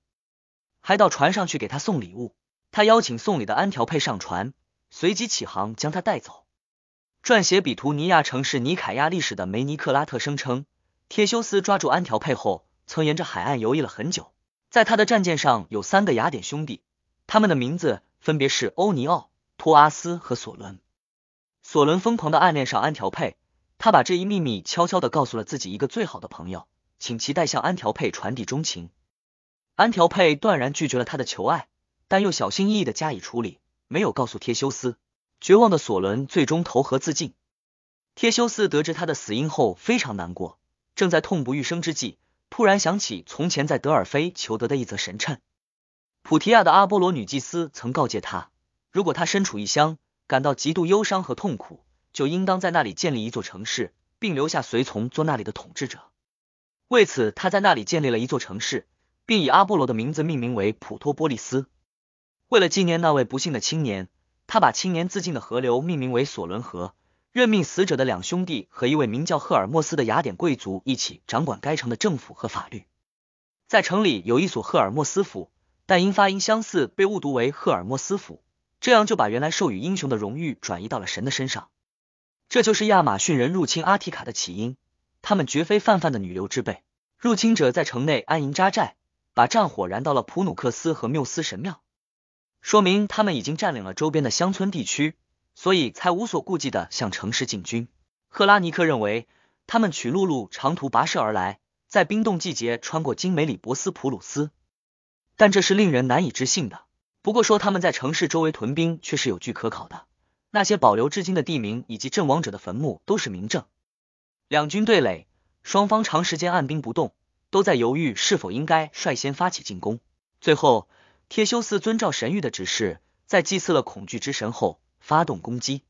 还到船上去给他送礼物。他邀请送礼的安条佩上船，随即起航将他带走。撰写比图尼亚城市尼凯亚历史的梅尼克拉特声称，忒修斯抓住安条佩后，曾沿着海岸游弋了很久。在他的战舰上有三个雅典兄弟，他们的名字分别是欧尼奥、托阿斯和索伦。索伦疯狂的暗恋上安条佩，他把这一秘密悄悄的告诉了自己一个最好的朋友，请其代向安条佩传递衷情。安条佩断然拒绝了他的求爱，但又小心翼翼的加以处理，没有告诉忒修斯。绝望的索伦最终投河自尽。忒修斯得知他的死因后非常难过，正在痛不欲生之际，突然想起从前在德尔菲求得的一则神谶。普提亚的阿波罗女祭司曾告诫他，如果他身处异乡。感到极度忧伤和痛苦，就应当在那里建立一座城市，并留下随从做那里的统治者。为此，他在那里建立了一座城市，并以阿波罗的名字命名为普托波利斯。为了纪念那位不幸的青年，他把青年自尽的河流命名为索伦河，任命死者的两兄弟和一位名叫赫尔墨斯的雅典贵族一起掌管该城的政府和法律。在城里有一所赫尔墨斯府，但因发音相似被误读为赫尔墨斯府。这样就把原来授予英雄的荣誉转移到了神的身上，这就是亚马逊人入侵阿提卡的起因。他们绝非泛泛的女流之辈，入侵者在城内安营扎寨，把战火燃到了普努克斯和缪斯神庙，说明他们已经占领了周边的乡村地区，所以才无所顾忌的向城市进军。赫拉尼克认为，他们取陆路长途跋涉而来，在冰冻季节穿过精美里博斯普鲁斯，但这是令人难以置信的。不过说他们在城市周围屯兵却是有据可考的，那些保留至今的地名以及阵亡者的坟墓都是明证。两军对垒，双方长时间按兵不动，都在犹豫是否应该率先发起进攻。最后，忒修斯遵照神谕的指示，在祭祀了恐惧之神后，发动攻击。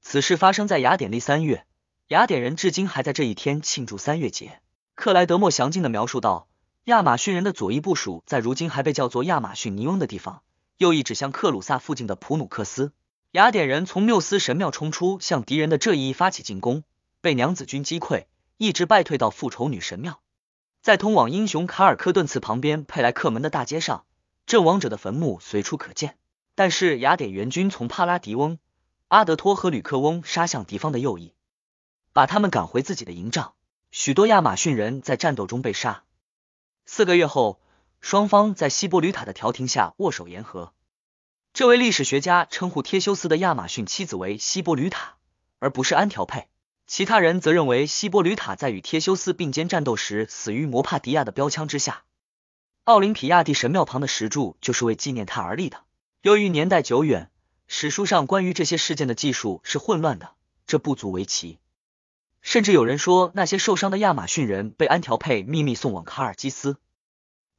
此事发生在雅典历三月，雅典人至今还在这一天庆祝三月节。克莱德莫详尽的描述道，亚马逊人的左翼部署在如今还被叫做亚马逊尼翁的地方。右翼指向克鲁萨附近的普努克斯，雅典人从缪斯神庙冲出，向敌人的这一发起进攻，被娘子军击溃，一直败退到复仇女神庙。在通往英雄卡尔科顿茨旁边佩莱克门的大街上，阵亡者的坟墓随处可见。但是雅典援军从帕拉迪翁、阿德托和吕克翁杀向敌方的右翼，把他们赶回自己的营帐。许多亚马逊人在战斗中被杀。四个月后。双方在希波吕塔的调停下握手言和。这位历史学家称呼忒修斯的亚马逊妻子为希波吕塔，而不是安条佩。其他人则认为希波吕塔在与忒修斯并肩战斗时死于摩帕迪亚的标枪之下。奥林匹亚蒂神庙旁的石柱就是为纪念他而立的。由于年代久远，史书上关于这些事件的记述是混乱的，这不足为奇。甚至有人说，那些受伤的亚马逊人被安条佩秘密送往卡尔基斯，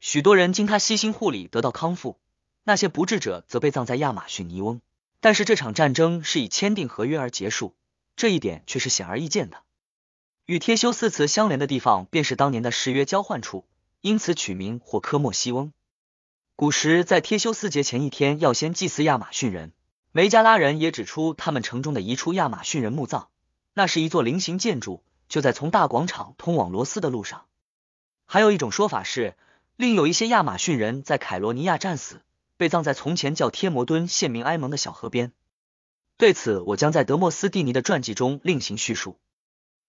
许多人经他悉心护理得到康复。那些不治者则被葬在亚马逊尼翁，但是这场战争是以签订合约而结束，这一点却是显而易见的。与忒修斯祠相连的地方便是当年的誓约交换处，因此取名或科莫西翁。古时在忒修斯节前一天要先祭祀亚马逊人，梅加拉人也指出他们城中的一处亚马逊人墓葬，那是一座菱形建筑，就在从大广场通往罗斯的路上。还有一种说法是，另有一些亚马逊人在凯罗尼亚战死。被葬在从前叫天摩敦县名埃蒙的小河边。对此，我将在德莫斯蒂尼的传记中另行叙述。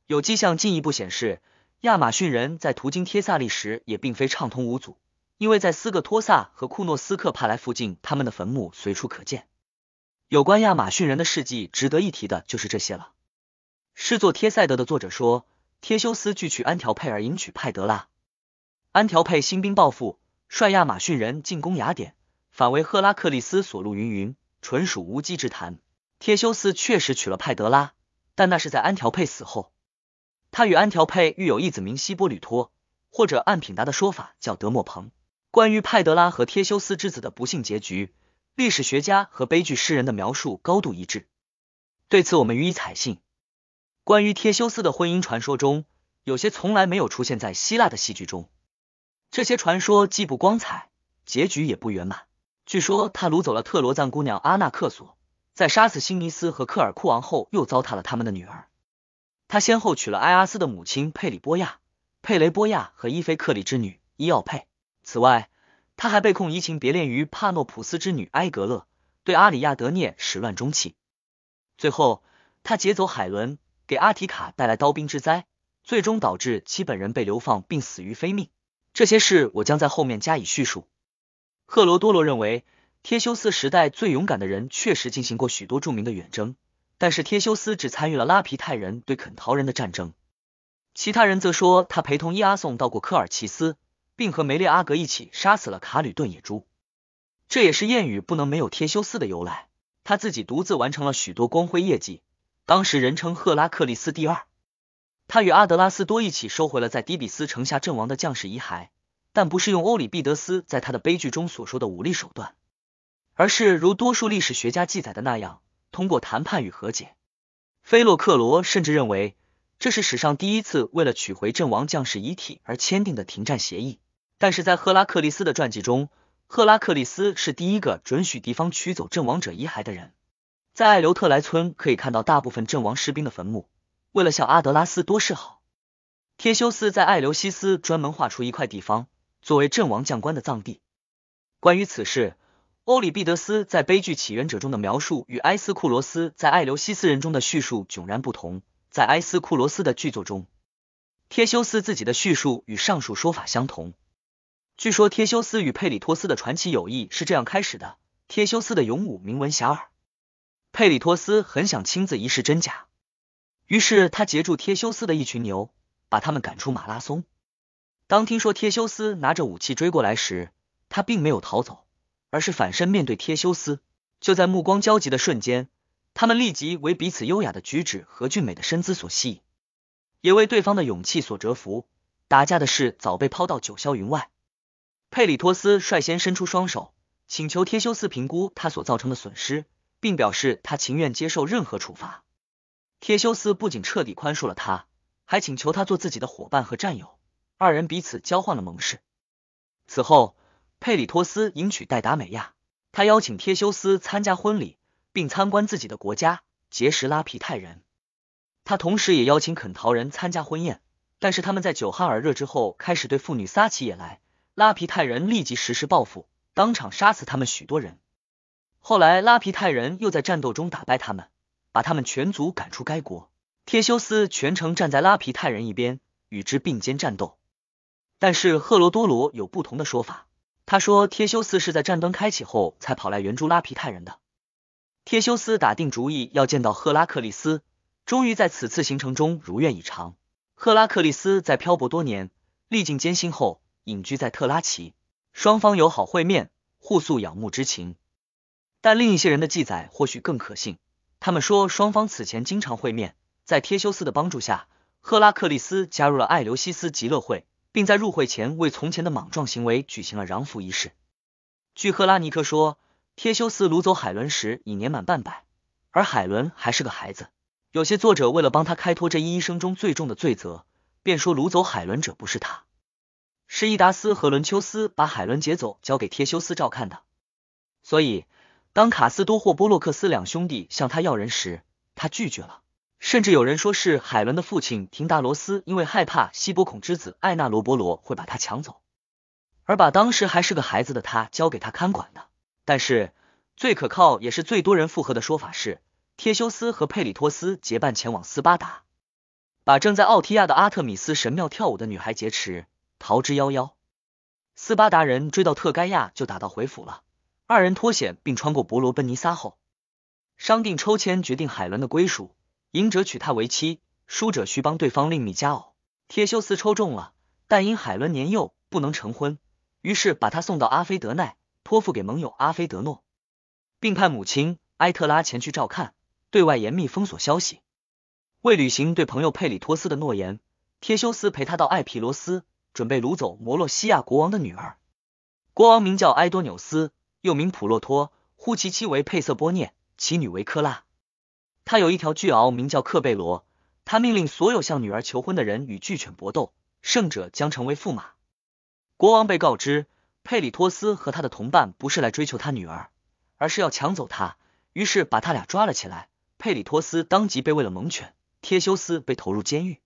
有迹象进一步显示，亚马逊人在途经帖萨利时也并非畅通无阻，因为在斯克托萨和库诺斯克帕莱附近，他们的坟墓随处可见。有关亚马逊人的事迹，值得一提的就是这些了。诗作《帖塞德》的作者说，帖修斯拒取安条佩尔迎娶派德拉，安条佩新兵报复，率亚马逊人进攻雅典。反为赫拉克利斯所录云云，纯属无稽之谈。忒修斯确实娶了派德拉，但那是在安条佩死后。他与安条佩育有一子名希波吕托，或者按品达的说法叫德莫彭。关于派德拉和忒修斯之子的不幸结局，历史学家和悲剧诗人的描述高度一致。对此，我们予以采信。关于忒修斯的婚姻传说中，有些从来没有出现在希腊的戏剧中。这些传说既不光彩，结局也不圆满。据说他掳走了特罗赞姑娘阿纳克索，在杀死辛尼斯和克尔库王后，又糟蹋了他们的女儿。他先后娶了埃阿斯的母亲佩里波亚、佩雷波亚和伊菲克里之女伊奥佩。此外，他还被控移情别恋于帕诺普斯之女埃格勒，对阿里亚德涅始乱终弃。最后，他劫走海伦，给阿提卡带来刀兵之灾，最终导致其本人被流放并死于非命。这些事我将在后面加以叙述。赫罗多罗认为，忒修斯时代最勇敢的人确实进行过许多著名的远征，但是忒修斯只参与了拉皮泰人对肯陶人的战争。其他人则说他陪同伊阿宋到过科尔奇斯，并和梅列阿格一起杀死了卡吕顿野猪。这也是谚语不能没有忒修斯的由来。他自己独自完成了许多光辉业绩，当时人称赫拉克利斯第二。他与阿德拉斯多一起收回了在底比斯城下阵亡的将士遗骸。但不是用欧里庇得斯在他的悲剧中所说的武力手段，而是如多数历史学家记载的那样，通过谈判与和解。菲洛克罗甚至认为这是史上第一次为了取回阵亡将士遗体而签订的停战协议。但是在赫拉克利斯的传记中，赫拉克利斯是第一个准许敌方取走阵亡者遗骸的人。在艾留特莱村可以看到大部分阵亡士兵的坟墓。为了向阿德拉斯多示好，忒修斯在艾留西斯专门划出一块地方。作为阵亡将官的葬地。关于此事，欧里庇得斯在《悲剧起源者》中的描述与埃斯库罗斯在《艾留西斯人》中的叙述迥然不同。在埃斯库罗斯的剧作中，忒修斯自己的叙述与上述说法相同。据说忒修斯与佩里托斯的传奇友谊是这样开始的：忒修斯的勇武名闻遐迩，佩里托斯很想亲自一试真假，于是他截住忒修斯的一群牛，把他们赶出马拉松。当听说忒修斯拿着武器追过来时，他并没有逃走，而是反身面对忒修斯。就在目光交集的瞬间，他们立即为彼此优雅的举止和俊美的身姿所吸引，也为对方的勇气所折服。打架的事早被抛到九霄云外。佩里托斯率先伸出双手，请求忒修斯评估他所造成的损失，并表示他情愿接受任何处罚。忒修斯不仅彻底宽恕了他，还请求他做自己的伙伴和战友。二人彼此交换了盟誓。此后，佩里托斯迎娶戴达美亚，他邀请忒修斯参加婚礼，并参观自己的国家，结识拉皮泰人。他同时也邀请肯陶人参加婚宴，但是他们在酒酣耳热之后，开始对妇女撒起野来。拉皮泰人立即实施报复，当场杀死他们许多人。后来，拉皮泰人又在战斗中打败他们，把他们全族赶出该国。忒修斯全程站在拉皮泰人一边，与之并肩战斗。但是赫罗多罗有不同的说法，他。说，忒修斯是在战争开启后才跑来援助拉皮泰人的。忒修斯打定主意要见到赫拉克利斯，终于在此次行程中如愿以偿。赫拉克利斯在漂泊多年，历尽艰辛后隐居在特拉奇，双方友好会面，互诉仰慕之情。但另一些人的记载或许更可信，他们说双方此前经常会面，在忒修斯的帮助下，赫拉克利斯加入了艾留西斯极乐会，并在入会前为从前的莽撞行为举行了攘服仪式。据赫拉尼克说，忒修斯掳走海伦时已年满半百，而海伦还是个孩子。有些作者为了帮他开脱这一一生中最重的罪责，便说掳走海伦者不是他，是伊达斯和伦丘斯把海伦劫走，交给忒修斯照看的。所以，当卡斯多或波洛克斯两兄弟向他要人时，他拒绝了。甚至有人说是海伦的父亲廷达罗斯，因为害怕希波孔之子艾纳罗波罗会把他抢走，而把当时还是个孩子的他交给他看管的。但是，最可靠也是最多人附和的说法是。忒修斯和佩里托斯结伴前往斯巴达，把正在奥提亚的阿特米斯神庙跳舞的女孩劫持，逃之夭夭。斯巴达人追到特该亚就打道回府了。二人脱险并穿过伯罗奔尼撒后，商定抽签决定海伦的归属，赢者娶她为妻，输者需帮对方另觅佳偶。忒修斯抽中了，但因海伦年幼不能成婚，于是把她送到阿菲德奈，托付给盟友阿菲德诺，并派母亲埃特拉前去照看。对外严密封锁消息。为履行对朋友佩里托斯的诺言，忒修斯陪他到艾皮罗斯，准备掳走摩洛西亚国王的女儿。国王名叫埃多纽斯，又名普洛托，呼其妻为佩瑟波涅，其女为科拉。他有一条巨鳌，名叫克贝罗。他命令所有向女儿求婚的人与巨犬搏斗，胜者将成为驸马。国王被告知，佩里托斯和他的同伴不是来追求他女儿，而是要抢走她，于是把他俩抓了起来。佩里托斯当即被喂了猛犬，忒修斯被投入监狱。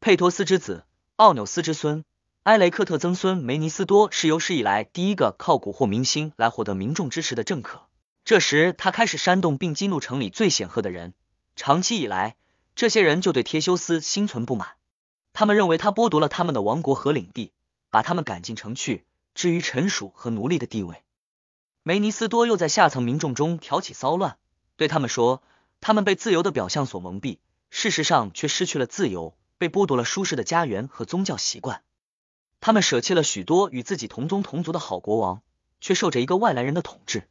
佩托斯之子奥纽斯之孙埃雷克特曾孙梅尼斯多是有史以来第一个靠蛊惑明星来获得民众支持的政客。这时他开始煽动并激怒城里最显赫的人。长期以来，这些人就对忒修斯心存不满，他们认为他剥夺了他们的王国和领地，把他们赶进城去，置于臣属和奴隶的地位。梅尼斯多又在下层民众中挑起骚乱，对他们说。他们被自由的表象所蒙蔽，事实上却失去了自由，被剥夺了舒适的家园和宗教习惯。他们舍弃了许多与自己同宗同族的好国王，却受着一个外来人的统治。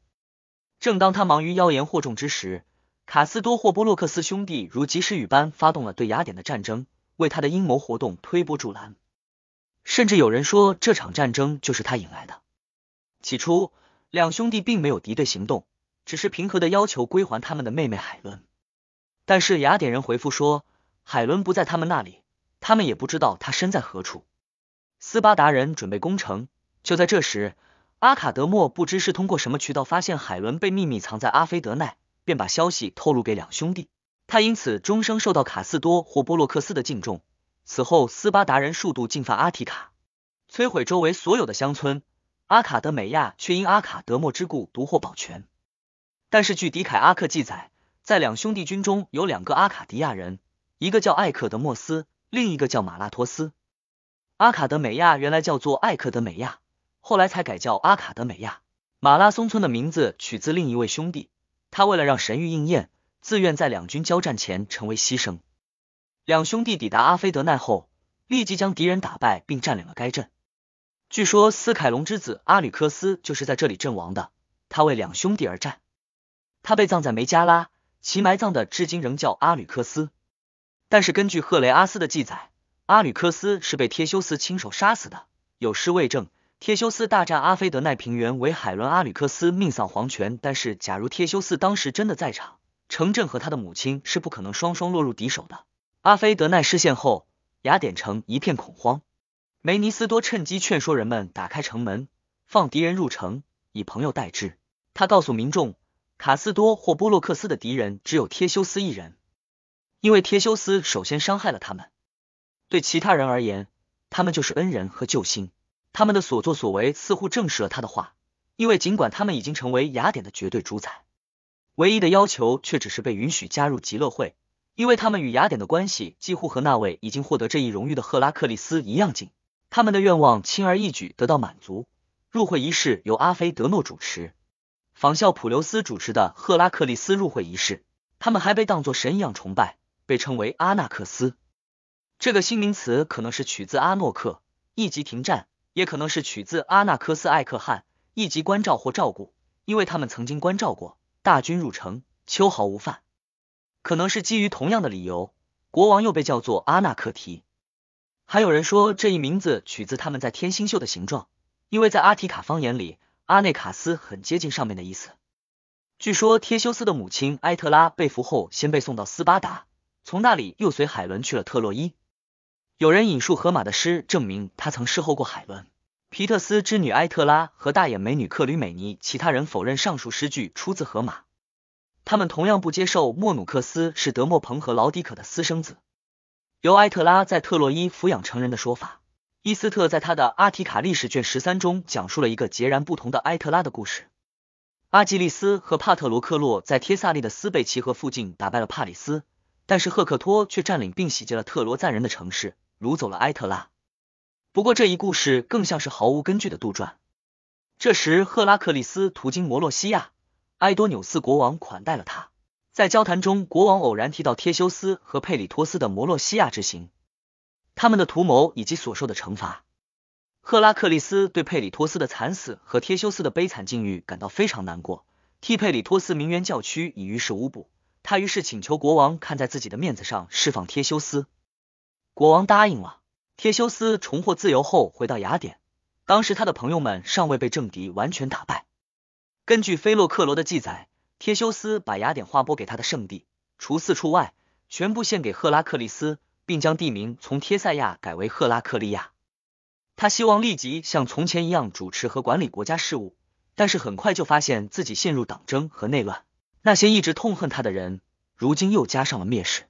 正当他忙于妖言惑众之时，卡斯多或波洛克斯兄弟如及时雨般发动了对雅典的战争，为他的阴谋活动推波助澜。甚至有人说，这场战争就是他引来的。起初，两兄弟并没有敌对行动。只是平和的要求归还他们的妹妹海伦，但是雅典人回复说海伦不在他们那里，他们也不知道她身在何处。斯巴达人准备攻城，就在这时，阿卡德莫不知是通过什么渠道发现海伦被秘密藏在阿菲德奈，便把消息透露给两兄弟，他因此终生受到卡斯多或波洛克斯的敬重。此后，斯巴达人数度进犯阿提卡，摧毁周围所有的乡村，阿卡德美亚却因阿卡德莫之故独获保全。但是据迪凯阿克记载，在两兄弟军中有两个阿卡迪亚人，一个叫艾克德莫斯，另一个叫马拉托斯。阿卡德美亚原来叫做艾克德美亚，后来才改叫阿卡德美亚。马拉松村的名字取自另一位兄弟，他为了让神谕应验，自愿在两军交战前成为牺牲。两兄弟抵达阿菲德奈后，立即将敌人打败并占领了该镇。据说斯凯隆之子阿吕克斯就是在这里阵亡的，他为两兄弟而战。他被葬在梅加拉，其埋葬的至今仍叫阿吕克斯。但是根据赫雷阿斯的记载，阿吕克斯是被忒修斯亲手杀死的。有诗为证：忒修斯大战阿菲德奈平原，为海伦阿吕克斯命丧黄泉。但是假如忒修斯当时真的在场，城镇和他的母亲是不可能双双落入敌手的。阿菲德奈失陷后，雅典城一片恐慌。梅尼斯多趁机劝说人们打开城门，放敌人入城，以朋友代之。他告诉民众。卡斯多或波洛克斯的敌人只有忒修斯一人，因为忒修斯首先伤害了他们。对其他人而言，他们就是恩人和救星。他们的所作所为似乎证实了他的话，因为尽管他们已经成为雅典的绝对主宰，唯一的要求却只是被允许加入极乐会，因为他们与雅典的关系几乎和那位已经获得这一荣誉的赫拉克利斯一样近。他们的愿望轻而易举得到满足，入会仪式由阿菲德诺主持，仿效普留斯主持的赫拉克利斯入会仪式。他们还被当作神一样崇拜，被称为阿纳克斯。这个新名词可能是取自阿诺克，一级停战，也可能是取自阿纳克斯艾克汗，一级关照或照顾，因为他们曾经关照过大军入城，秋毫无犯。可能是基于同样的理由，国王又被叫做阿纳克提。还有人说这一名字取自他们在天星宿的形状，因为在阿提卡方言里，阿内卡斯很接近上面的意思。据说忒修斯的母亲埃特拉被俘后，先被送到斯巴达，从那里又随海伦去了特洛伊。有人引述荷马的诗，证明他曾侍候过海伦。皮特斯之女埃特拉和大眼美女克吕美尼，其他人否认上述诗句出自荷马。他们同样不接受莫努克斯是德莫彭和劳迪可的私生子，由埃特拉在特洛伊抚养成人的说法。伊斯特在他的《阿提卡历史》卷十三中讲述了一个截然不同的埃特拉的故事。阿基利斯和帕特罗克洛在帖萨利的斯贝齐河附近打败了帕里斯，但是赫克托却占领并洗劫了特罗赞人的城市。掳走了埃特拉，不过这一故事更像是毫无根据的杜撰。这时，赫拉克利斯途经摩洛西亚，埃多纽斯国王款待了他。在交谈中，国王偶然提到忒修斯和佩里托斯的摩洛西亚之行，他们的图谋以及所受的惩罚。赫拉克利斯对佩里托斯的惨死和忒修斯的悲惨境遇感到非常难过，替佩里托斯鸣冤叫屈已于事无补。他于是请求国王看在自己的面子上释放忒修斯。国王答应了。忒修斯重获自由后回到雅典，当时他的朋友们尚未被政敌完全打败。根据菲洛克罗的记载，忒修斯把雅典划拨给他的圣地，除四处外，全部献给赫拉克利斯，并将地名从帖塞亚改为赫拉克利亚。他希望立即像从前一样主持和管理国家事务，但是很快就发现自己陷入党争和内乱。那些一直痛恨他的人，如今又加上了蔑视，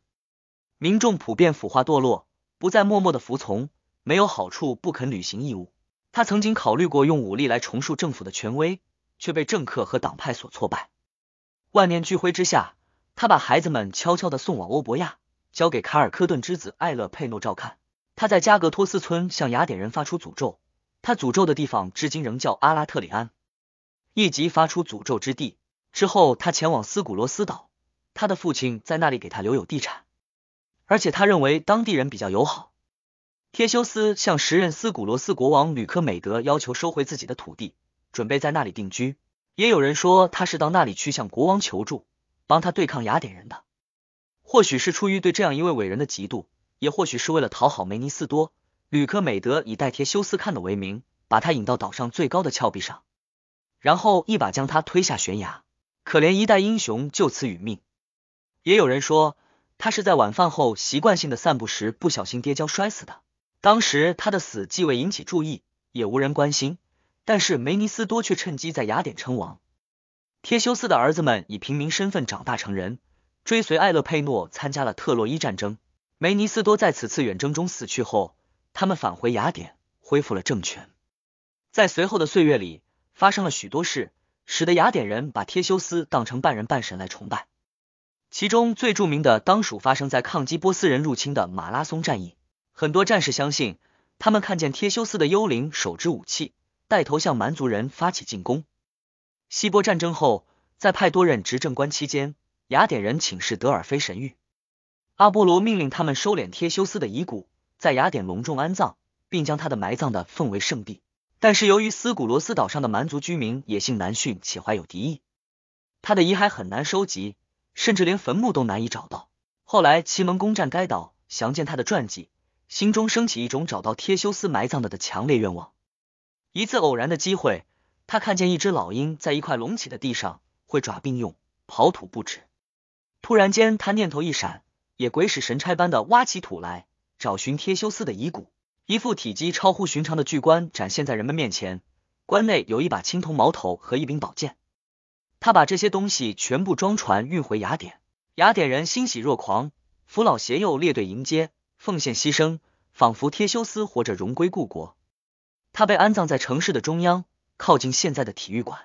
民众普遍腐化堕落。不再默默的服从，没有好处不肯履行义务。他曾经考虑过用武力来重塑政府的权威，却被政客和党派所挫败。万念俱灰之下，他把孩子们悄悄的送往欧伯亚，交给卡尔科顿之子艾勒佩诺照看。他在加格托斯村向雅典人发出诅咒，他诅咒的地方至今仍叫阿拉特里安，一级发出诅咒之地。之后，他前往斯古罗斯岛，他的父亲在那里给他留有地产。而且他认为当地人比较友好。忒修斯向时任斯古罗斯国王吕科美德要求收回自己的土地，准备在那里定居。也有人说他是到那里去向国王求助，帮他对抗雅典人的。或许是出于对这样一位伟人的嫉妒，也或许是为了讨好梅尼斯多，吕科美德以带忒修斯看的为名，把他引到岛上最高的峭壁上，然后一把将他推下悬崖。可怜一代英雄就此殒命。也有人说。他是在晚饭后习惯性的散步时不小心跌跤摔死的。当时他的死既未引起注意，也无人关心。但是梅尼斯多却趁机在雅典称王。忒修斯的儿子们以平民身份长大成人，追随艾勒佩诺参加了特洛伊战争。梅尼斯多在此次远征中死去后，他们返回雅典，恢复了政权。在随后的岁月里，发生了许多事，使得雅典人把忒修斯当成半人半神来崇拜。其中最著名的当属发生在抗击波斯人入侵的马拉松战役。很多战士相信，他们看见忒修斯的幽灵手执武器，带头向蛮族人发起进攻。希波战争后，在派多任执政官期间，雅典人请示德尔菲神谕，阿波罗命令他们收敛忒修斯的遗骨，在雅典隆重安葬，并将他的埋葬的奉为圣地。但是由于斯古罗斯岛上的蛮族居民野性难驯且怀有敌意，他的遗骸很难收集。甚至连坟墓都难以找到。后来奇门攻占该岛，详见他的传记，心中升起一种找到忒修斯埋葬的的强烈愿望。一次偶然的机会，他看见一只老鹰在一块隆起的地上会爪并用，刨土不止。突然间，他念头一闪，也鬼使神差般的挖起土来，找寻忒修斯的遗骨。一副体积超乎寻常的巨棺展现在人们面前，棺内有一把青铜矛头和一柄宝剑。他把这些东西全部装船运回雅典，雅典人欣喜若狂，扶老携幼列队迎接，奉献牺牲，仿佛忒修斯活着荣归故国。他被安葬在城市的中央，靠近现在的体育馆。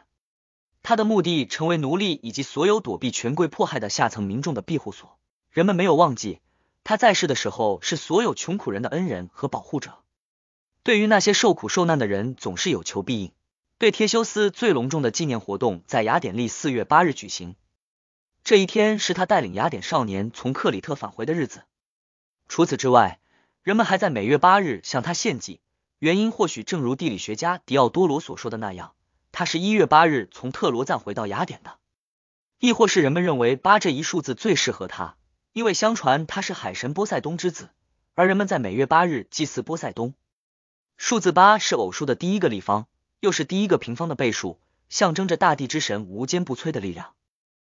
他的墓地成为奴隶以及所有躲避权贵迫害的下层民众的庇护所。人们没有忘记他在世的时候是所有穷苦人的恩人和保护者。对于那些受苦受难的人，总是有求必应。对忒修斯最隆重的纪念活动在雅典历四月八日举行。这一天是他带领雅典少年从克里特返回的日子。除此之外，人们还在每月八日向他献祭。原因或许正如地理学家狄奥多罗所说的那样，他是一月八日从特罗赞回到雅典的。亦或是人们认为八这一数字最适合他，因为相传他是海神波塞冬之子，而人们在每月八日祭祀波塞冬。数字八是偶数的第一个立方，又是第一个平方的倍数，象征着大地之神无坚不摧的力量。